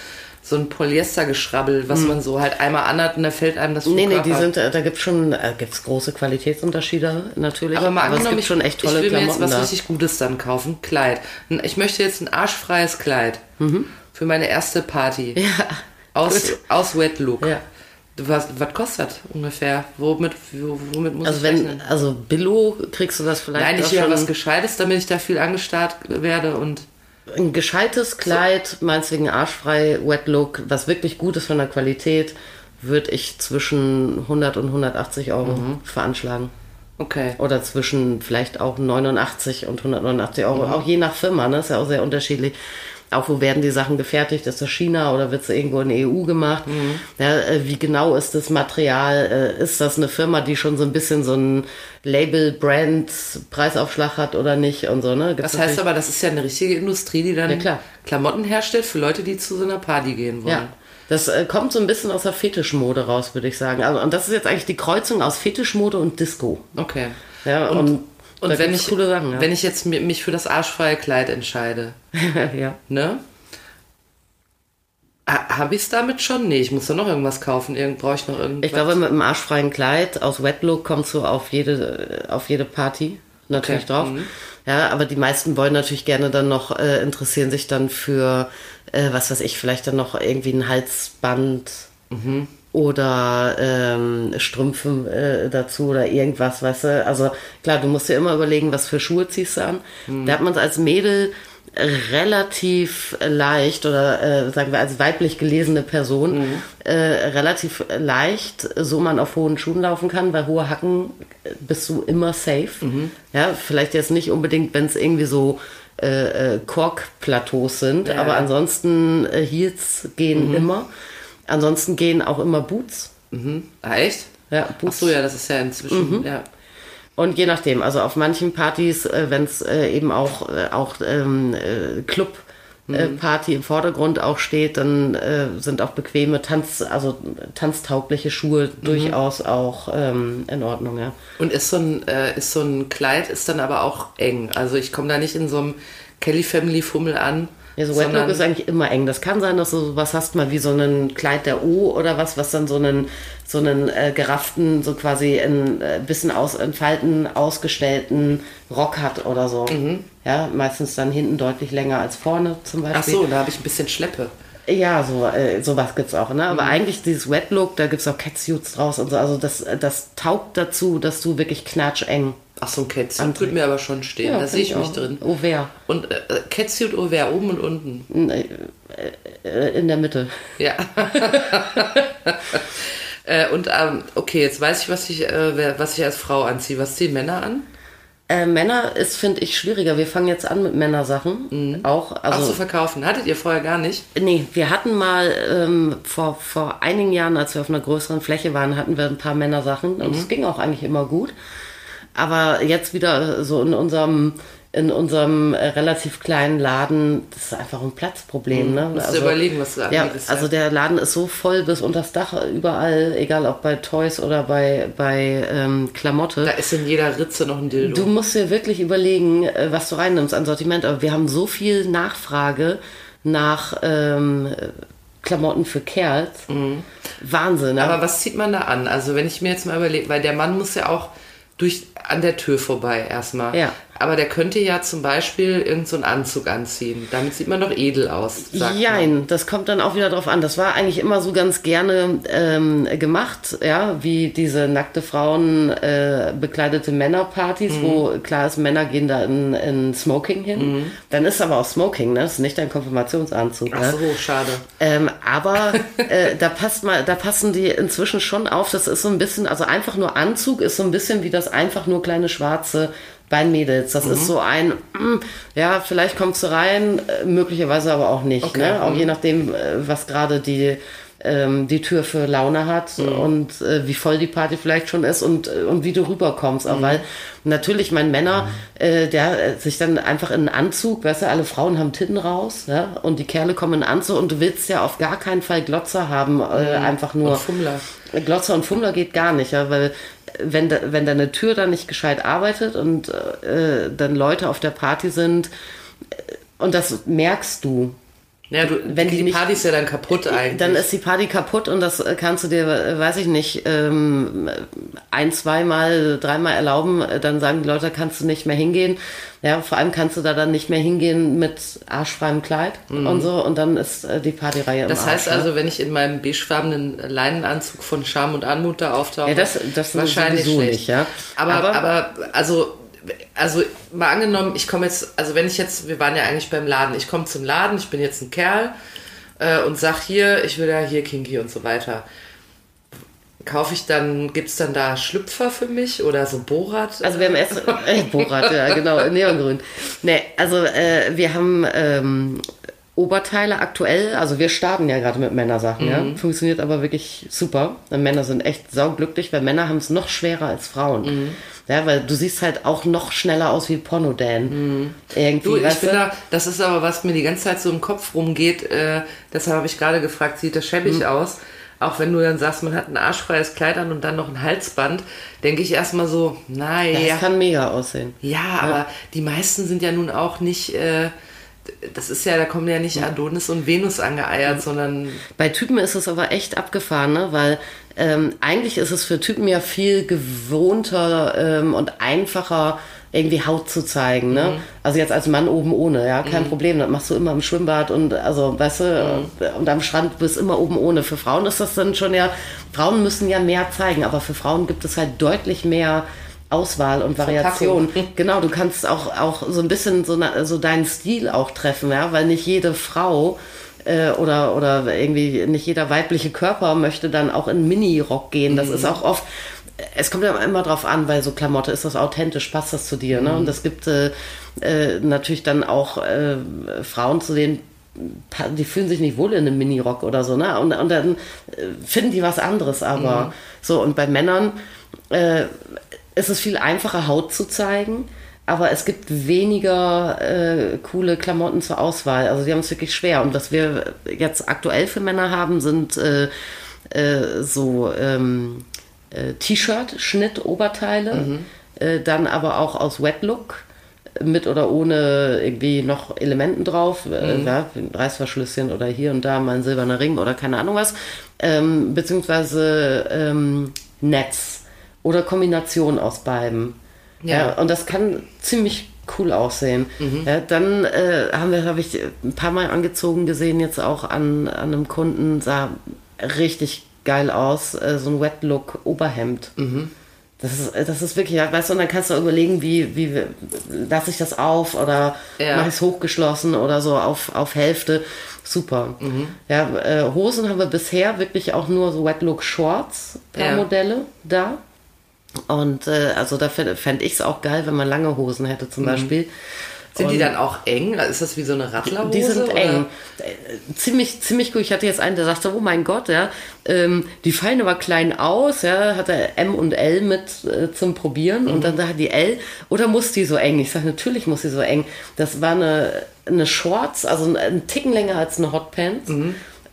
so ein Polyestergeschrabbel, was man so halt einmal anhat und da fällt einem das Nee, nee, die Körper. sind, äh, da gibt's schon, äh, gibt's große Qualitätsunterschiede natürlich. Aber mal es angenommen, gibt ich, schon echt tolle ich will mir jetzt Klamotten was da. richtig Gutes dann kaufen. Kleid. Ich möchte jetzt ein arschfreies Kleid für meine erste Party. Mhm. Ja. Aus, Gut. aus Wet Look. Ja. Was, was kostet ungefähr? Womit, womit muss Also ich wenn, rechnen? also Billo kriegst du das vielleicht Nein, ich will was Gescheites, damit ich da viel angestarrt werde und ein gescheites Kleid, meinetwegen arschfrei, Wet Look, was wirklich gut ist von der Qualität, würde ich zwischen 100 und 180 Euro Mhm. veranschlagen. okay. Oder zwischen vielleicht auch 89 und 189 Euro, Mhm. auch je nach Firma, ne? ist ja auch sehr unterschiedlich. Auch wo werden die Sachen gefertigt? Ist das China oder wird es irgendwo in der EU gemacht? Mhm. Ja, äh, wie genau ist das Material? Äh, Ist das eine Firma, die schon so ein bisschen so ein Label-Brand-Preisaufschlag hat oder nicht und so, ne? Gibt's Das heißt aber, das ist ja eine richtige Industrie, die dann Ja. Klamotten herstellt für Leute, die zu so einer Party gehen wollen. Ja. Das äh, kommt so ein bisschen aus der Fetischmode raus, würde ich sagen. Also, und das ist jetzt eigentlich die Kreuzung aus Fetischmode und Disco. Okay. Ja, und, Und, und wenn, ich, Sachen, ja. wenn ich jetzt mi- mich für das arschfreie Kleid entscheide, ja. ne? Habe ich es damit schon? Nee, ich muss da noch irgendwas kaufen. Irgend brauche ich noch irgendwas. Ich glaube, mit einem arschfreien Kleid aus Wet Look kommst du auf jede, auf jede Party natürlich Okay. drauf. Mhm. Ja, aber die meisten wollen natürlich gerne dann noch, äh, interessieren sich dann für, äh, was weiß ich, vielleicht dann noch irgendwie ein Halsband Mhm. Oder ähm, Strümpfe äh, dazu oder irgendwas, weißt du. Also klar, du musst dir immer überlegen, was für Schuhe ziehst du an. Mhm. Da hat man es als Mädel relativ leicht oder äh, sagen wir als weiblich gelesene Person Mhm. äh, relativ leicht, so man auf hohen Schuhen laufen kann. Bei hohe Hacken bist du immer safe. Mhm. Ja, vielleicht jetzt nicht unbedingt, wenn es irgendwie so äh, äh, Korkplateaus sind, Ja, aber ja. ansonsten äh, Heels gehen immer. Ansonsten gehen auch immer Boots. ah, echt? Ja, Ach Boots. so, ja, das ist ja inzwischen, Mhm. ja. Und je nachdem, also auf manchen Partys, äh, wenn es äh, eben auch, äh, auch ähm, äh, Club äh, Party im Vordergrund auch steht, dann äh, sind auch bequeme Tanz, also tanztaugliche Schuhe durchaus auch ähm, in Ordnung, ja. Und ist so ein, äh, ist so ein Kleid ist dann aber auch eng. Also ich komme da nicht in so einem Kelly Family Fummel an. Ja, so Wet Look sondern- ist eigentlich immer eng. Das kann sein, dass du was hast, mal wie so ein Kleid der O oder was, was dann so einen, so einen äh, gerafften, so quasi ein äh, bisschen aus entfalten, ausgestellten Rock hat oder so. Mhm. Ja, meistens dann hinten deutlich länger als vorne zum Beispiel. Ach so, da habe ich ein bisschen Schleppe. Ja, so, äh, sowas gibt's auch, ne? Mhm. Aber eigentlich dieses Wet Look, da gibt's auch Catsuits draus und so. Also das, das taugt dazu, dass du wirklich knatscheng. Ach so, ein Catsuit würde mir aber schon stehen. da find sehe ich mich auch. drin. Oh, wer? Und äh, Catsuit, oh, wer oben und unten. Äh, in der Mitte. Ja. äh, und ähm, okay, jetzt weiß ich, was ich, äh, was ich als Frau anziehe. Was ziehen Männer an? Äh, Männer ist, finde ich, schwieriger. Wir fangen jetzt an mit Männersachen. Auch, Mhm. Ach also. so, verkaufen. Hattet ihr vorher gar nicht? Nee, wir hatten mal ähm, vor, vor einigen Jahren, als wir auf einer größeren Fläche waren, hatten wir ein paar Männersachen und es ging auch eigentlich immer gut. Aber jetzt wieder so in unserem in unserem äh, relativ kleinen Laden, das ist einfach ein Platzproblem. Ne? Musst du überlegen, was du ja, anbietest, also ja. der Laden ist so voll bis unters Dach überall, egal ob bei Toys oder bei, bei ähm, Klamotte. Da ist in jeder Ritze noch ein Dildo. Du musst dir wirklich überlegen, äh, was du reinnimmst an Sortiment. Aber wir haben so viel Nachfrage nach ähm, Klamotten für Kerls. Wahnsinn. Ne? Mhm. Aber was zieht man da an? Also wenn ich mir jetzt mal überlege, weil der Mann muss ja auch durch an der Tür vorbei erstmal. Ja. Aber der könnte ja zum Beispiel irgendeinen so Anzug anziehen. Damit sieht man doch edel aus. man. Jein, das kommt dann auch wieder drauf an. Das war eigentlich immer so ganz gerne ähm, gemacht, ja, wie diese nackte Frauen äh, bekleidete Männerpartys, Mhm. wo klar ist, Männer gehen da in, in Smoking hin. Dann ist aber auch Smoking, ne? Das ist nicht dein Konfirmationsanzug. Ach ne? so, schade. Ähm, aber äh, da passt mal, da passen die inzwischen schon auf. Das ist so ein bisschen, also einfach nur Anzug ist so ein bisschen wie das einfach nur kleine schwarze Beinmädels. Das ist so ein, mm, ja, vielleicht kommst du rein, äh, möglicherweise aber auch nicht. Okay, Ne? Auch mhm. je nachdem, äh, was gerade die ähm, die Tür für Laune hat Mhm. und äh, wie voll die Party vielleicht schon ist und, äh, und wie du rüberkommst. Auch weil natürlich mein Männer, äh, der äh, sich dann einfach in einen Anzug, weißt du, alle Frauen haben Titten raus ja, und die Kerle kommen in einen Anzug und du willst ja auf gar keinen Fall Glotzer haben, äh, einfach nur. Und Fummler. Glotzer und Fummler geht gar nicht, ja, weil wenn, wenn deine Tür dann nicht gescheit arbeitet und äh, dann Leute auf der Party sind äh, und das merkst du, Ja, du, Wenn die nicht- Party ist ja dann kaputt eigentlich. dann ist die Party kaputt und das äh, kannst du dir, äh, weiß ich nicht, ähm, ein, zweimal, dreimal erlauben, äh, dann sagen die Leute, kannst du nicht mehr hingehen. Ja, vor allem kannst du da dann nicht mehr hingehen mit arschfreiem Kleid und so und dann ist äh, die Partyreihe Mhm. das Arsch, heißt ne? also, wenn ich in meinem beigefarbenen Leinenanzug von Scham und Anmut da auftauche, Ja, das- das wahrscheinlich schlecht. nicht, ja. Aber, Aber- aber, also, also mal angenommen, ich komme jetzt, also wenn ich jetzt, wir waren ja eigentlich beim Laden, ich komme zum Laden, ich bin jetzt ein Kerl äh, und sag hier, ich will ja hier Kinky und so weiter. Kaufe ich dann, gibt's dann da Schlüpfer für mich oder so Borat? Also wir haben erst, äh, Borat, ja genau, Neongrün. Nee, also äh, wir haben ähm, Oberteile aktuell, also wir starten ja gerade mit Männersachen, ja. Funktioniert aber wirklich super. Männer sind echt sauglücklich, weil Männer haben es noch schwerer als Frauen. Ja, weil du siehst halt auch noch schneller aus wie Pornodan. Irgendwie, Du, ich bin da, das ist aber, was mir die ganze Zeit so im Kopf rumgeht, äh, deshalb habe ich gerade gefragt, sieht das schäbig Hm. aus? Auch wenn du dann sagst, man hat ein arschfreies Kleid an und dann noch ein Halsband, denke ich erstmal so, Das naja, kann mega aussehen. ja, aber die meisten sind ja nun auch nicht, äh, das ist ja, da kommen ja nicht Adonis und Venus angeeiert, sondern Bei Typen ist es aber echt abgefahren, ne? weil ähm, eigentlich ist es für Typen ja viel gewohnter ähm, und einfacher, irgendwie Haut zu zeigen. Ne? Also jetzt als Mann oben ohne, ja, kein Problem. Das machst du immer im Schwimmbad und also, weißt du, und am Strand bist du immer oben ohne. Für Frauen ist das dann schon ja, Frauen müssen ja mehr zeigen, aber für Frauen gibt es halt deutlich mehr Auswahl und Variation. Genau, du kannst auch, auch so ein bisschen so, so deinen Stil auch treffen, ja, weil nicht jede Frau äh, oder, oder irgendwie nicht jeder weibliche Körper möchte dann auch in Mini-Rock gehen. Das ist auch oft, es kommt ja immer drauf an, weil so Klamotte, ist das authentisch, passt das zu dir, ne? Und es gibt äh, äh, natürlich dann auch äh, Frauen, zu denen die fühlen sich nicht wohl in einem Minirock oder so, ne? Und, und dann äh, finden die was anderes, aber so, und bei Männern äh, ist es viel einfacher, Haut zu zeigen, aber es gibt weniger äh, coole Klamotten zur Auswahl. Also die haben es wirklich schwer. Und was wir jetzt aktuell für Männer haben, sind äh, äh, so ähm, äh, T-Shirt-Schnitt-Oberteile, äh, dann aber auch aus Wet Look mit oder ohne irgendwie noch Elementen drauf, äh, ja, wie ein Reißverschlüsschen oder hier und da mal ein silberner Ring oder keine Ahnung was, ähm, beziehungsweise ähm, Netz oder Kombination aus beiden. Ja. Ja. und das kann ziemlich cool aussehen. Ja, dann äh, haben wir, habe ich ein paar Mal angezogen gesehen, jetzt auch an, an einem Kunden, sah richtig geil aus, äh, so ein Wet Look Oberhemd. Das ist, das ist wirklich, weißt du, und dann kannst du überlegen, wie, wie lasse ich das auf oder Ja. mache ich es hochgeschlossen oder so auf, auf Hälfte. Super. Ja, äh, Hosen haben wir bisher wirklich auch nur so Wet Look Shorts per Ja. Modelle da. Und äh, also da fände fänd ich es auch geil, wenn man lange Hosen hätte zum Beispiel. sind die Und- dann auch eng? Ist das wie so eine Rattlerhose? die sind oder? eng. Äh, Ziemlich, ziemlich gut. Ich hatte jetzt einen, der sagte, oh mein Gott, ja, ähm, die fallen aber klein aus, ja, hat er M und L mit äh, zum Probieren und dann sagt die L, oder muss die so eng? Ich sage, natürlich muss die so eng. Das war eine, eine Shorts, also ein, ein Ticken länger als eine Hotpants.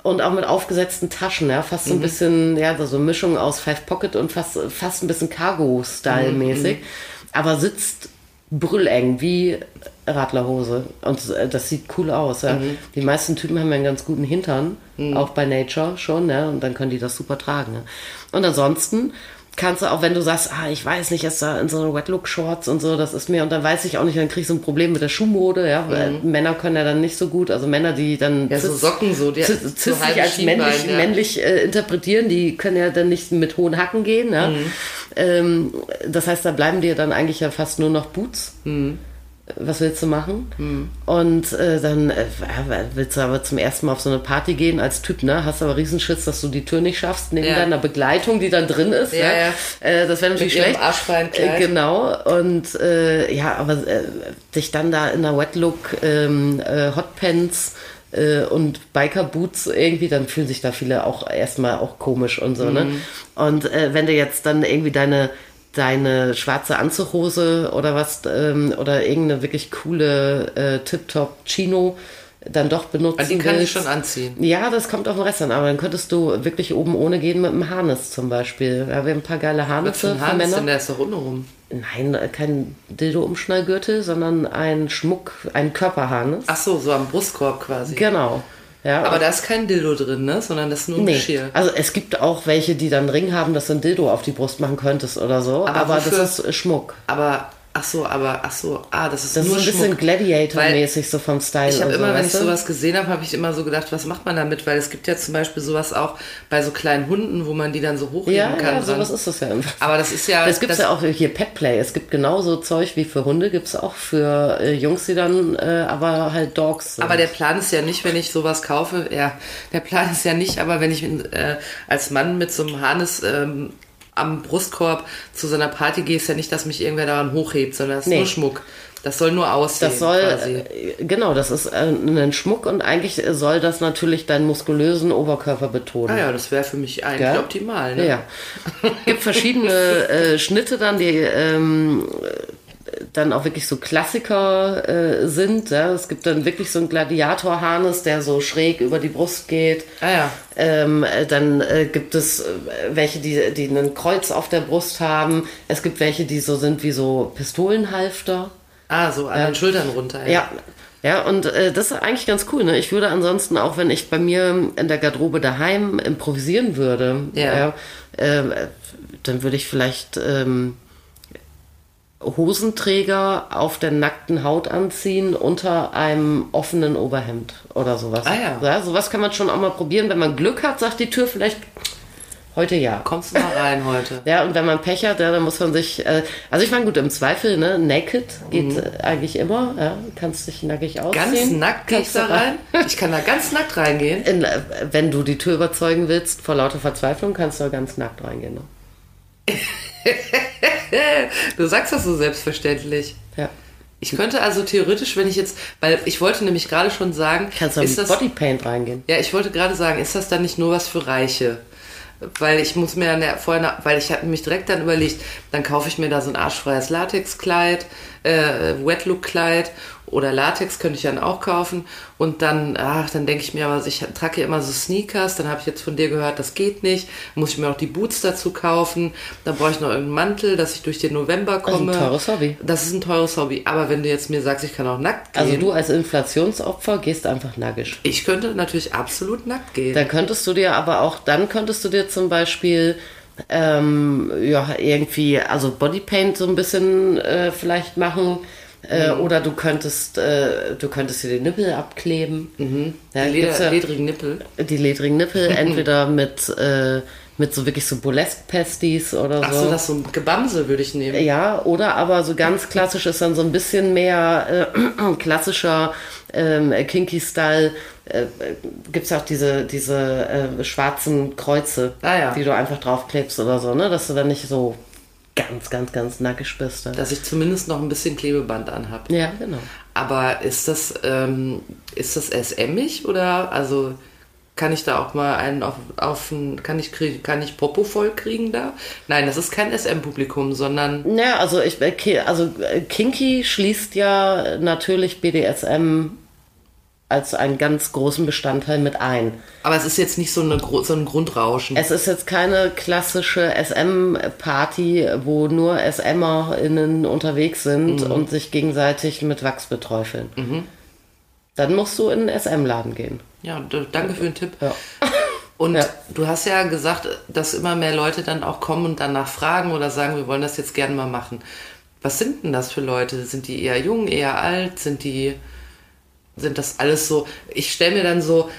Und auch mit aufgesetzten Taschen, ja, fast so ein bisschen, ja, so eine Mischung aus Five Pocket und fast, fast ein bisschen Cargo-Style-mäßig. Aber sitzt brülleng, wie Radlerhose. Und äh, das sieht cool aus. Ja. Die meisten Typen haben ja einen ganz guten Hintern, auch bei Nature schon, ja, und dann können die das super tragen. Ja. Und ansonsten kannst du auch, wenn du sagst, ah, ich weiß nicht, ist da in so Wet Look Shorts und so, das ist mir, und dann weiß ich auch nicht, dann krieg ich so ein Problem mit der Schuhmode, ja, weil Männer können ja dann nicht so gut, also Männer, die dann Ja, so cis- Socken so, die- cis- so cis halbe sich als männlich, ja. männlich äh, interpretieren, die können ja dann nicht mit hohen Hacken gehen, ja. Mhm. Ähm, das heißt, da bleiben dir dann eigentlich ja fast nur noch Boots. Mhm. Was willst du machen? Und äh, dann äh, willst du aber zum ersten Mal auf so eine Party gehen als Typ, ne? Hast aber Riesenschiss, dass du die Tür nicht schaffst, neben Ja. deiner Begleitung, die dann drin ist. Ja, ne? ja. Äh, das wäre natürlich Mit schlecht. arschfreien Kleid. Äh, genau. Und äh, ja, aber äh, dich dann da in der Wet Look ähm, äh, Hotpants äh, und Biker-Boots irgendwie, dann fühlen sich da viele auch erstmal auch komisch und so, ne? Mhm. Und äh, wenn du jetzt dann irgendwie deine deine schwarze Anzughose oder was ähm, oder irgendeine wirklich coole äh, Tip-Top Chino dann doch benutzen Also die kann ich willst. schon anziehen. Ja, das kommt auf den Rest an, aber dann könntest du wirklich oben ohne gehen mit einem Harness zum Beispiel. Ja, wir haben ein paar geile Harnisse für Hans, Männer. denn der ist doch untenrum. Nein, äh, kein Dildo-Umschnallgürtel, sondern ein Schmuck, ein Körperharness. Ach so, so am Brustkorb quasi. Genau. Ja, Aber da ist kein Dildo drin, ne? Sondern das ist nur ein nee. Geschirr. Also es gibt auch welche, die dann einen Ring haben, dass du ein Dildo auf die Brust machen könntest oder so. Aber Aber, das ist Schmuck. Aber, ach so, aber, ach so, ah, das ist Das nur ist ein bisschen. Gladiator-mäßig so vom Style. Ich habe immer, so, wenn ich du? sowas gesehen habe, habe ich immer so gedacht, was macht man damit? Weil es gibt ja zum Beispiel sowas auch bei so kleinen Hunden, wo man die dann so hochheben Ja, kann. ja, sowas ist das ja. Aber das ist ja. Das gibt es ja auch hier Petplay. Es gibt genauso Zeug wie für Hunde, gibt es auch für äh, Jungs, die dann äh, aber halt Dogs sind. Aber der Plan ist ja nicht, wenn ich sowas kaufe, ja, der Plan ist ja nicht, aber wenn ich äh, als Mann mit so einem Harness ähm, am Brustkorb zu so einer Party gehe, ist ja nicht, dass mich irgendwer daran hochhebt, sondern das ist Nee. nur Schmuck. Das soll nur aussehen. das soll, quasi. äh, genau, das ist äh, ein Schmuck und eigentlich soll das natürlich deinen muskulösen Oberkörper betonen. Ah ja, das wäre für mich eigentlich Gell? optimal. Ne? Ja. gibt verschiedene äh, Schnitte dann, die ähm, dann auch wirklich so Klassiker äh, sind. Ja? Es gibt dann wirklich so einen Gladiatorharness, der so schräg über die Brust geht. Ah ja. Ähm, äh, dann äh, gibt es äh, welche, die, die ein Kreuz auf der Brust haben. Es gibt welche, die so sind wie so Pistolenhalfter. Ah, so an den Schultern runter. Ja. Ja, und äh, das ist eigentlich ganz cool. Ne? Ich würde ansonsten auch, wenn ich bei mir in der Garderobe daheim improvisieren würde, Ja. ähm, äh, dann würde ich vielleicht ähm, Hosenträger auf der nackten Haut anziehen unter einem offenen Oberhemd oder sowas. Ah ja. ja. Sowas kann man schon auch mal probieren. Wenn man Glück hat, sagt die Tür vielleicht heute ja. Kommst du mal rein heute? Ja, und wenn man Pech hat, ja, dann muss man sich, äh, also ich meine, gut, im Zweifel, ne, naked geht äh, eigentlich immer, ja, kannst dich nackig ausziehen. Mhm. Ganz nackt Kannst da du rein? Ich kann da ganz nackt reingehen. In, äh, wenn du die Tür überzeugen willst, vor lauter Verzweiflung, kannst du da ganz nackt reingehen. Ne? Du sagst das so selbstverständlich. Ja. Ich könnte also theoretisch, wenn ich jetzt, weil ich wollte nämlich gerade schon sagen, Kannst du ist das, Bodypaint reingehen. ja, ich wollte gerade sagen, ist das dann nicht nur was für Reiche? Weil ich muss mir dann vorher, weil ich hatte mich direkt dann überlegt, dann kaufe ich mir da so ein arschfreies Latexkleid, äh, Wetlook-Kleid oder Latex könnte ich dann auch kaufen und dann, ach, dann denke ich mir, aber ich trage ja immer so Sneakers, dann habe ich jetzt von dir gehört, das geht nicht, muss ich mir auch die Boots dazu kaufen, dann brauche ich noch irgendeinen Mantel, dass ich durch den November ist komme. ein teures Hobby. Das ist ein teures Hobby, aber wenn du jetzt mir sagst, ich kann auch nackt gehen, Also du als Inflationsopfer gehst einfach nackig. ich könnte natürlich absolut nackt gehen. Dann könntest du dir aber auch, dann könntest du dir zum Beispiel ähm, ja irgendwie, also Bodypaint so ein bisschen äh, vielleicht machen. Äh, Mhm. Oder du könntest, äh, du könntest dir die Nippel abkleben. Ja, die Leder, ja- ledrigen Nippel. die ledrigen Nippel, entweder mit, äh, mit so wirklich so Burlesque-Pasties oder Ach so. so, das so ein Gebamse würde ich nehmen. Ja, oder aber so ganz klassisch ist dann so ein bisschen mehr äh, klassischer ähm, Kinky-Style. Äh, Gibt es auch diese, diese äh, schwarzen Kreuze, Ah, ja. die du einfach draufklebst oder so, ne? Dass du dann nicht so ganz, ganz, ganz nackig bist. Ne? Dass ich zumindest noch ein bisschen Klebeband anhab. Ja, genau. Aber ist das, ähm, ist das SMig oder also kann ich da auch mal einen auf, auf ein, kann ich krieg, kann ich Popo voll kriegen da? Nein, das ist kein SM-Publikum, sondern Naja, also ich, äh, also äh, Kinky schließt ja natürlich BDSM als einen ganz großen Bestandteil mit ein. aber es ist jetzt nicht so, eine, so ein Grundrauschen. Es ist jetzt keine klassische SM-Party, wo nur SMerInnen unterwegs sind Mhm. und sich gegenseitig mit Wachs beträufeln. Dann musst du in einen SM-Laden gehen. Ja, danke für den Tipp. Ja. Und Ja. du hast ja gesagt, dass immer mehr Leute dann auch kommen und danach fragen oder sagen, wir wollen das jetzt gerne mal machen. Was sind denn das für Leute? Sind die eher jung, eher alt? Sind die, sind das alles so? Ich stelle mir dann so,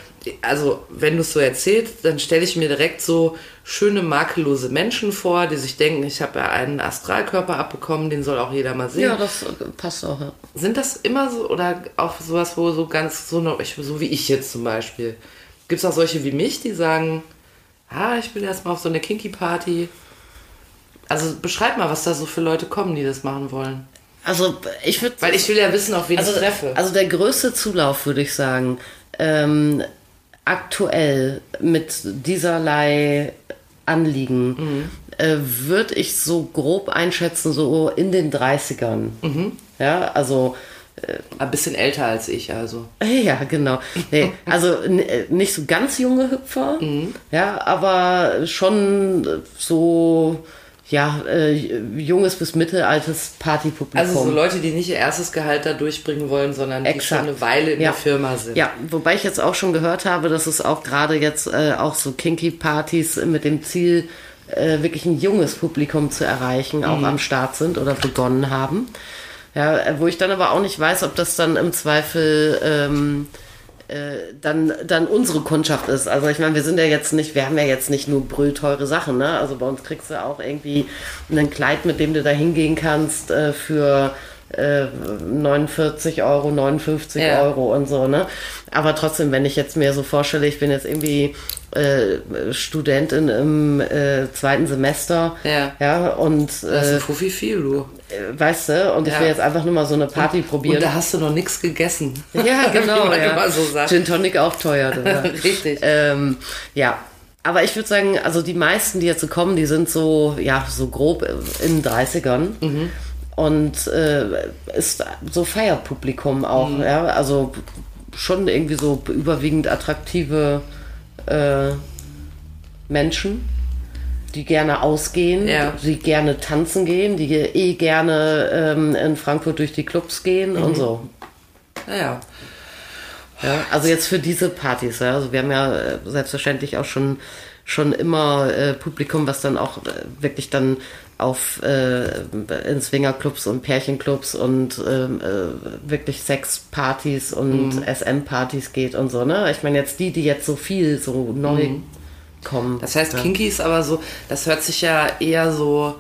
also wenn du es so erzählst, dann stelle ich mir direkt so schöne makellose Menschen vor, die sich denken, ich habe ja einen Astralkörper abbekommen, den soll auch jeder mal sehen. Ja, das äh, passt auch. Ja. Sind das immer so oder auch sowas, wo so ganz so, ich- so wie ich jetzt zum Beispiel? Gibt es auch solche wie mich, die sagen, ah, ich will erstmal auf so eine Kinky-Party? Also beschreib mal, was da so für Leute kommen, die das machen wollen. Also ich würde Weil ich will ja wissen, auf wen also, ich treffe. also der größte Zulauf, würde ich sagen, ähm, aktuell mit dieserlei Anliegen Mhm. äh, würde ich so grob einschätzen, so in den 30ern. Mhm. Ja, also Ein bisschen älter als ich, also. ja, genau. Nee, also äh, nicht so ganz junge Hüpfer, Mhm. ja, aber schon äh, so ja, äh, junges bis mittelaltes Partypublikum. Also so Leute, die nicht ihr erstes Gehalt da durchbringen wollen, sondern die Exakt. schon eine Weile in Ja. der Firma sind. Ja, wobei ich jetzt auch schon gehört habe, dass es auch gerade jetzt äh, auch so Kinky-Partys mit dem Ziel, äh, wirklich ein junges Publikum zu erreichen, auch am Start sind oder begonnen haben. Ja, wo ich dann aber auch nicht weiß, ob das dann im Zweifel ähm, äh, dann, dann unsere Kundschaft ist. Also ich meine, wir sind ja jetzt nicht, wir haben ja jetzt nicht nur brüllteure Sachen, ne? Also bei uns kriegst du auch irgendwie ein Kleid, mit dem du da hingehen kannst äh, für äh, 49 Euro, 59 Ja. Euro und so, ne? Aber trotzdem, wenn ich jetzt mir so vorstelle, ich bin jetzt irgendwie äh, Studentin im äh, zweiten Semester, Ja. ja, und Das ist äh, ein Fuffi viel, du. weißt du, und ich Ja. will jetzt einfach nur mal so eine Party probieren. Und da hast du noch nichts gegessen. Ja, genau. Ja. so. Gin Tonic auch teuer. Richtig. ähm, ja. Aber ich würde sagen, also die meisten, die jetzt so kommen, die sind so, ja, so grob in den 30ern. Mhm. Und äh, ist so Feierpublikum auch, Mhm. ja. Also schon irgendwie so überwiegend attraktive äh, Menschen, die gerne ausgehen, Ja. die gerne tanzen gehen, die eh gerne ähm, in Frankfurt durch die Clubs gehen Mhm. und so. Naja. Ja, also jetzt für diese Partys, ja. Also wir haben ja äh, selbstverständlich auch schon schon immer äh, Publikum, was dann auch äh, wirklich dann auf äh, in Swingerclubs und Pärchenclubs und ähm, äh, wirklich Sexpartys und SM-Partys geht und so, ne? Ich meine jetzt die, die jetzt so viel so neu kommen. Das heißt, Kinky ist aber so, das hört sich ja eher so,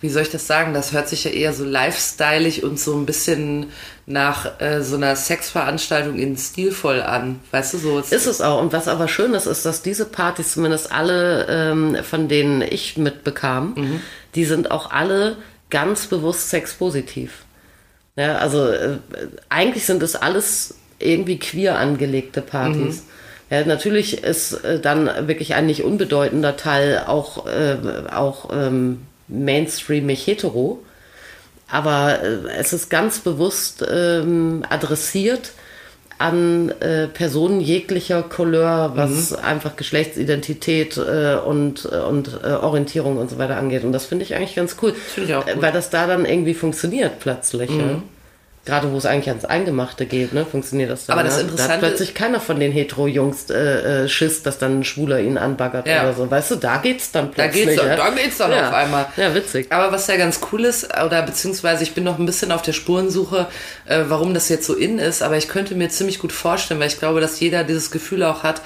wie soll ich das sagen, das hört sich ja eher so lifestyleig und so ein bisschen nach äh, so einer Sexveranstaltung in stilvoll an. Weißt du, so. Ist es auch. Und was aber schön ist, ist, dass diese Partys zumindest alle, ähm, von denen ich mitbekam, die sind auch alle ganz bewusst sexpositiv. Ja, also äh, eigentlich sind es alles irgendwie queer angelegte Partys. Ja, natürlich ist äh, dann wirklich ein nicht unbedeutender Teil auch, äh, auch ähm, mainstreamig hetero. Aber äh, es ist ganz bewusst ähm, adressiert an äh, Personen jeglicher Couleur, was einfach Geschlechtsidentität äh, und, äh, und äh, Orientierung und so weiter angeht. Und das finde ich eigentlich ganz cool. Finde ich auch Äh, gut. Weil das da dann irgendwie funktioniert plötzlich. Ja? Gerade wo es eigentlich ans Eingemachte geht, ne, funktioniert das dann. Aber das ne? Da hat Interessante- plötzlich keiner von den Hetero-Jungs äh, äh, Schiss, dass dann ein Schwuler ihn anbaggert Ja. oder so. Weißt du, da geht's dann Da plötzlich. geht's, ja? da geht's dann ja. auf einmal. Ja, witzig. Aber was ja ganz cool ist, oder beziehungsweise ich bin noch ein bisschen auf der Spurensuche, äh, warum das jetzt so in ist, aber ich könnte mir ziemlich gut vorstellen, weil ich glaube, dass jeder dieses Gefühl auch hat,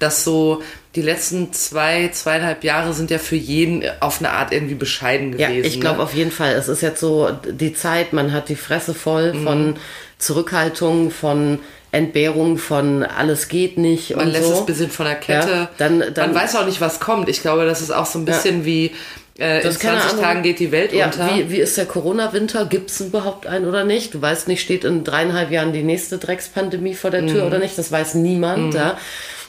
dass so die letzten zwei, zweieinhalb Jahre sind ja für jeden auf eine Art irgendwie bescheiden Ja, gewesen. ich glaube ne? auf jeden Fall. Es ist jetzt so die Zeit, man hat die Fresse voll von Zurückhaltung, von Entbehrung, von alles geht nicht Man und lässt so. es ein bisschen von der Kette. Ja, dann- dann- Man weiß auch nicht, was kommt. Ich glaube, das ist auch so ein bisschen wie äh, in Das ist keine 20 Ahnung. Tagen geht die Welt ja, unter. Wie, wie ist der Corona-Winter? Gibt es überhaupt einen oder nicht? Du weißt nicht, steht in dreieinhalb Jahren die nächste Dreckspandemie vor der Mhm. Tür oder nicht? Das weiß niemand. Ja.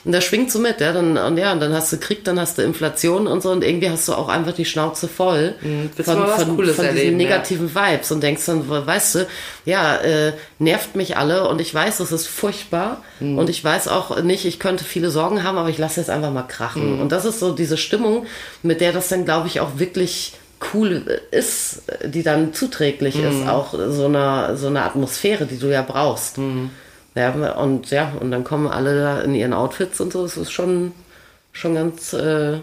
Und das schwingt so mit, ja. Dann, und ja, und dann hast du Krieg, dann hast du Inflation und so und irgendwie hast du auch einfach die Schnauze voll Mhm. Von, von, Cooles von diesen erleben, ja. negativen Vibes und denkst dann, weißt du, ja, äh, nervt mich alle und ich weiß, es ist furchtbar Mhm. und ich weiß auch nicht, ich könnte viele Sorgen haben, aber ich lasse jetzt einfach mal krachen. Mhm. Und das ist so diese Stimmung, mit der das dann, glaube ich, auch wirklich cool ist, die dann zuträglich Mhm. ist, auch so eine, so eine Atmosphäre, die du ja brauchst. Ja, und ja, und dann kommen alle da in ihren Outfits und so, es ist schon, schon ganz äh, Also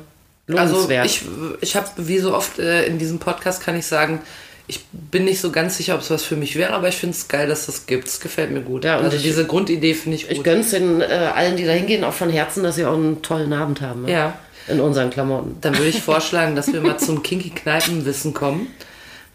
lohnenswert. ich, ich habe, wie so oft äh, in diesem Podcast kann ich sagen, ich bin nicht so ganz sicher, ob es was für mich wäre, aber ich finde es geil, dass das gibt. Es gefällt mir gut. Ja, und also ich- diese Grundidee finde ich Ich gut. gönn's den äh, allen, die da hingehen, auch von Herzen, dass sie auch einen tollen Abend haben. ne? Ja. In unseren Klamotten. Dann würde ich vorschlagen, dass wir mal zum Kinky Kneipenwissen kommen,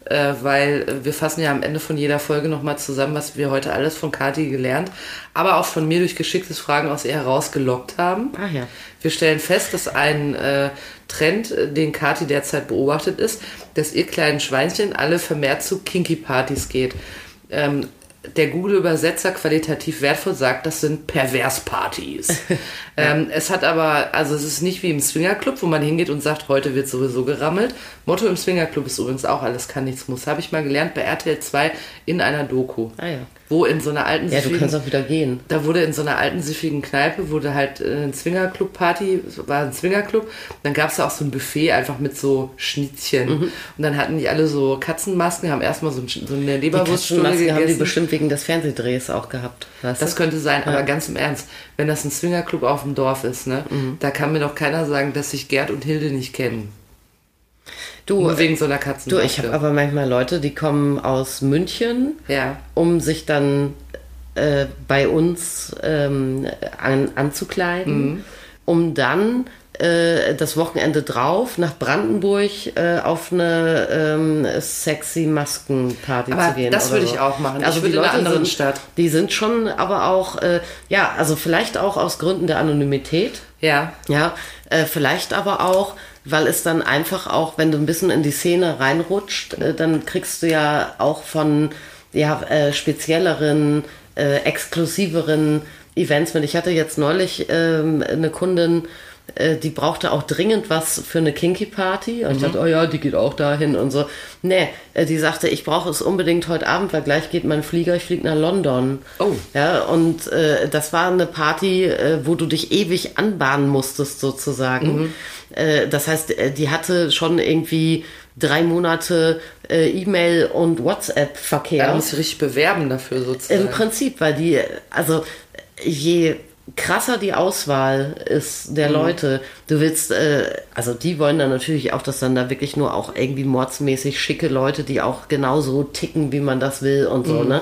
weil äh, wir fassen ja am Ende von jeder Folge nochmal zusammen, was wir heute alles von Kati gelernt, aber auch von mir durch geschicktes Fragen aus ihr herausgelockt haben. Ach ja. Wir stellen fest, dass ein äh, Trend, äh, den Kati derzeit beobachtet ist, dass ihr kleinen Schweinchen alle vermehrt zu Kinky-Partys geht. Ähm, der Google-Übersetzer qualitativ wertvoll sagt, das sind Perverspartys. ähm, es hat aber, also es ist nicht wie im Swingerclub, wo man hingeht und sagt, heute wird sowieso gerammelt. Motto im Swingerclub ist übrigens auch alles kann, nichts muss. Habe ich mal gelernt bei RTL 2 in einer Doku. Ah ja. Wo in so einer alten Ja, du kannst auch wieder gehen. da wurde in so einer alten siffigen Kneipe, wurde halt äh, ein Swingerclub-Party, war ein Swingerclub. Dann gab es da auch so ein Buffet einfach mit so Schnittchen. Mhm. Und dann hatten die alle so Katzenmasken, haben erstmal so, so eine Die Leberwurststulle Katzenmaske haben die gegessen. bestimmt wegen des Fernsehdrehs auch gehabt. Weißt Das du? könnte sein, aber ganz im Ernst, wenn das ein Swingerclub auf dem Dorf ist, ne, Mhm. da kann mir doch keiner sagen, dass sich Gerd und Hilde nicht kennen. Du, Nur wegen so einer du Katzenmaske. ich habe aber manchmal Leute, die kommen aus München, ja. um sich dann äh, bei uns ähm, an, anzukleiden, Mhm. um dann äh, das Wochenende drauf nach Brandenburg äh, auf eine ähm, sexy Maskenparty Aber zu gehen. das würde so. ich auch machen. Ich Also die in einer Leute anderen sind, Stadt. Die sind schon aber auch, äh, ja, also vielleicht auch aus Gründen der Anonymität. Ja. Ja, äh, vielleicht aber auch, weil es dann einfach auch, wenn du ein bisschen in die Szene reinrutscht, äh, dann kriegst du ja auch von ja, äh, spezielleren, äh, exklusiveren Events mit. Ich hatte jetzt neulich ähm, eine Kundin, äh, die brauchte auch dringend was für eine Kinky Party. Und ich dachte, oh ja, die geht auch dahin und so. Nee, äh, die sagte, ich brauche es unbedingt heute Abend, weil gleich geht mein Flieger, ich fliege nach London. Oh. Ja, und äh, das war eine Party, äh, wo du dich ewig anbahnen musstest, sozusagen. Äh, das heißt, äh, die hatte schon irgendwie drei Monate äh, E-Mail und WhatsApp-Verkehr. Da muss ich richtig bewerben dafür sozusagen. Im Prinzip, weil die, also je krasser die Auswahl ist der Leute, du willst, äh, also die wollen dann natürlich auch, dass dann da wirklich nur auch irgendwie mordsmäßig schicke Leute, die auch genauso ticken, wie man das will und so, ne?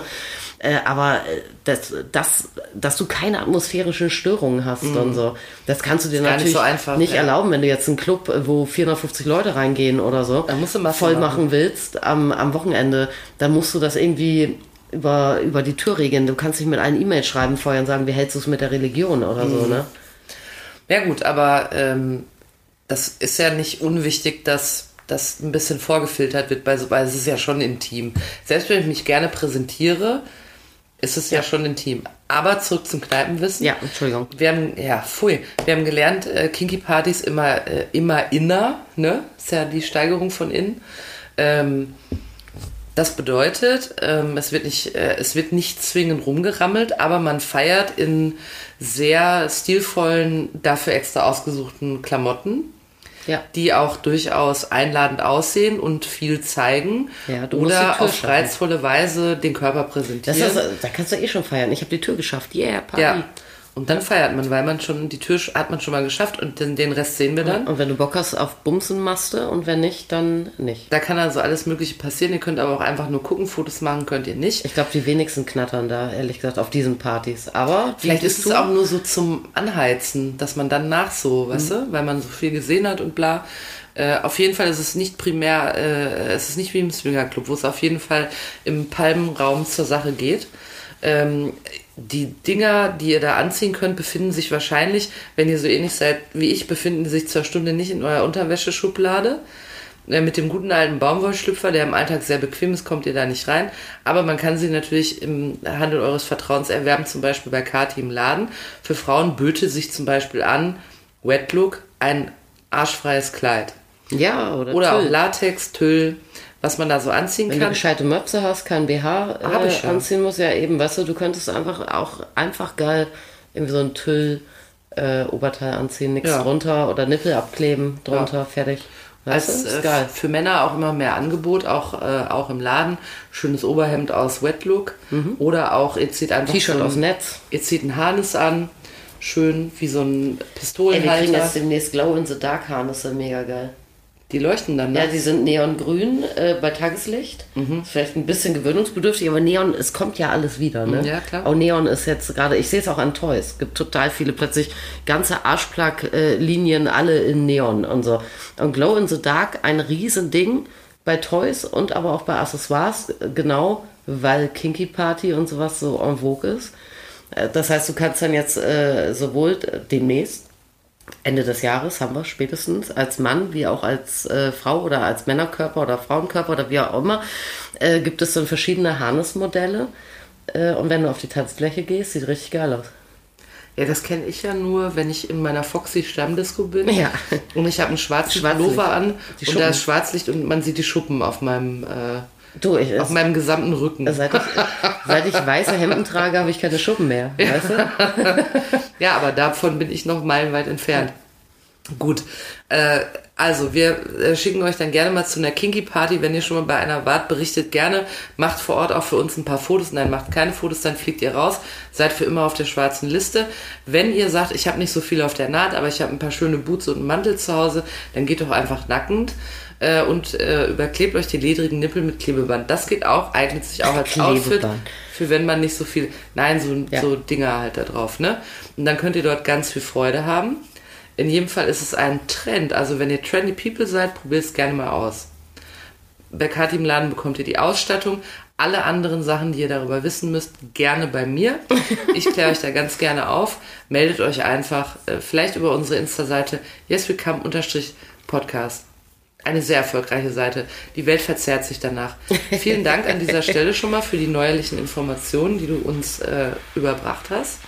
Äh, aber äh, das, das, dass du keine atmosphärischen Störungen hast und so, das kannst du dir gar nicht natürlich so einfach, nicht ja. erlauben, wenn du jetzt einen Club, äh, wo 450 Leute reingehen oder so, voll machen. machen willst am, am Wochenende, dann musst du das irgendwie über, über die Tür regeln. Du kannst nicht mit einem E-Mail schreiben vorher und sagen, wie hältst du es mit der Religion oder so, ne? Ja gut, aber ähm, das ist ja nicht unwichtig, dass das ein bisschen vorgefiltert wird, bei so, weil es ist ja schon intim. Selbst wenn ich mich gerne präsentiere, ist es ja, schon intim. Aber zurück zum Kneipenwissen. Ja, Entschuldigung. Wir haben, ja, pfui. Wir haben gelernt, äh, Kinky-Partys immer, äh, immer inner, ne? Ist ja die Steigerung von innen. Ähm, das bedeutet, ähm, es, wird nicht, äh, es wird nicht zwingend rumgerammelt, aber man feiert in sehr stilvollen, dafür extra ausgesuchten Klamotten, Ja. die auch durchaus einladend aussehen und viel zeigen Ja, du oder auf reizvolle Weise den Körper Das präsentieren. ist, da kannst du eh schon feiern. Ich habe die Tür geschafft. Yeah, Party. ja. Und dann feiert man, weil man schon die Tür hat man schon mal geschafft und den, den Rest sehen wir dann. Und wenn du Bock hast auf Bumsen, machst du. Und wenn nicht, dann nicht. Da kann also alles Mögliche passieren. Ihr könnt aber auch einfach nur gucken, Fotos machen könnt ihr nicht. Ich glaube, die wenigsten knattern da, ehrlich gesagt, auf diesen Partys. Aber Vielleicht ist es auch nur so zum Anheizen, dass man dann nach so, weißt du, weil man so viel gesehen hat und bla. Äh, auf jeden Fall ist es nicht primär, äh, es ist nicht wie im Swingerclub, wo es auf jeden Fall im Palmenraum zur Sache geht. Ähm, die Dinger, die ihr da anziehen könnt, befinden sich wahrscheinlich, wenn ihr so ähnlich seid wie ich, befinden sich zur Stunde nicht in eurer Unterwäscheschublade. Äh, Mit dem guten alten Baumwollschlüpfer, der im Alltag sehr bequem ist, kommt ihr da nicht rein. Aber man kann sie natürlich im Handel eures Vertrauens erwerben, zum Beispiel bei Kati im Laden. Für Frauen böte sich zum Beispiel an Wet Look ein arschfreies Kleid. Ja, oder, Oder auch Tüll. Latex, Tüll, was man da so anziehen Wenn du kann. gescheite Möpse hast, kein BH äh, ich ja. anziehen musst, ja eben, weißt du, du könntest einfach auch einfach geil irgendwie so ein Tüll äh, Oberteil anziehen, nichts Ja. drunter oder Nippel abkleben, drunter, fertig. Weißt Als du? äh, Ist geil. für Männer auch immer mehr Angebot, auch, äh, auch im Laden. Schönes Oberhemd aus Wet Look. Oder auch, ihr zieht einfach Mhm. T-Shirt aus Netz. Ihr zieht ein Harnis an, schön wie so ein Ey, wir kriegen Pistolenhalter. jetzt demnächst Glow in the Dark Harnisse, mega geil. Die leuchten dann, Ja, ne? die sind neongrün äh, bei Tageslicht. Ist vielleicht ein bisschen gewöhnungsbedürftig, aber Neon, es kommt ja alles wieder, ne? Ja, klar. Auch Neon ist jetzt gerade, ich sehe es auch an Toys. Es gibt total viele plötzlich ganze Arschplug-Linien, alle in Neon und so. Und Glow in the Dark, ein Riesending bei Toys und aber auch bei Accessoires, genau, weil Kinky Party und sowas so en vogue ist. Äh, Das heißt, du kannst dann jetzt äh, sowohl demnächst Ende des Jahres haben wir spätestens als Mann wie auch als äh, Frau oder als Männerkörper oder Frauenkörper oder wie auch immer, äh, gibt es dann verschiedene Harnessmodelle, Äh, und wenn du auf die Tanzfläche gehst, sieht richtig geil aus. Ja, das kenne ich ja nur, wenn ich in meiner Foxy Stammdisco bin. Ja. Und ich habe einen schwarzen. Pullover an Die und da ist Schwarzlicht und man sieht die Schuppen auf meinem, äh, Du, ich, auf meinem gesamten Rücken. seit, ich, seit ich weiße Hemden trage, habe ich keine Schuppen mehr. Weißt du? Ja, aber davon bin ich noch meilenweit entfernt. Gut, äh, also wir äh, schicken euch dann gerne mal zu einer Kinky Party, wenn ihr schon mal bei einer wart, berichtet gerne, macht vor Ort auch für uns ein paar Fotos. Nein, macht keine Fotos, dann fliegt ihr raus, seid für immer auf der schwarzen Liste. Wenn ihr sagt, ich habe nicht so viel auf der Naht, aber ich habe ein paar schöne Boots und einen Mantel zu Hause, dann geht doch einfach nackend äh, und äh, überklebt euch die ledrigen Nippel mit Klebeband. Das geht auch, eignet sich auch als Outfit Klebeband. für wenn man nicht so viel, nein, so, Ja. so Dinger halt da drauf, ne? Und dann könnt ihr dort ganz viel Freude haben. In jedem Fall ist es ein Trend. Also wenn ihr trendy People seid, probiert es gerne mal aus. Bei Kati im Laden bekommt ihr die Ausstattung. Alle anderen Sachen, die ihr darüber wissen müsst, gerne bei mir. Ich kläre euch da ganz gerne auf. Meldet euch einfach, äh, vielleicht über unsere Insta-Seite yeswecome-podcast. Eine sehr erfolgreiche Seite. Die Welt verzerrt sich danach. Vielen Dank an dieser Stelle schon mal für die neuerlichen Informationen, die du uns äh, überbracht hast.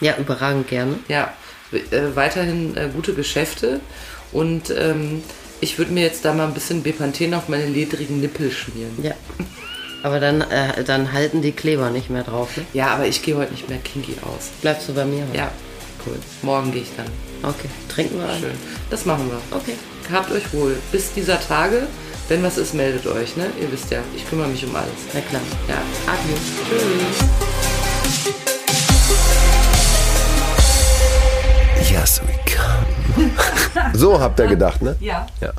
Ja, überragend gerne. Ja, äh, weiterhin äh, gute Geschäfte und ähm, ich würde mir jetzt da mal ein bisschen Bepanthen auf meine ledrigen Nippel schmieren. Ja. Aber dann, äh, dann halten die Kleber nicht mehr drauf. Ne? Ja, aber ich gehe heute nicht mehr kinky aus. Bleibst du bei mir? heute? Ja, cool. Morgen gehe ich dann. Okay. Trinken wir ein. Schön. Das machen wir. Okay. Habt euch wohl. Bis dieser Tage. Wenn was ist, meldet euch. Ne? Ihr wisst ja, ich kümmere mich um alles. Na klar. Ja. Adieu. Yes, we come. so habt ihr gedacht, ne? Ja. Ja.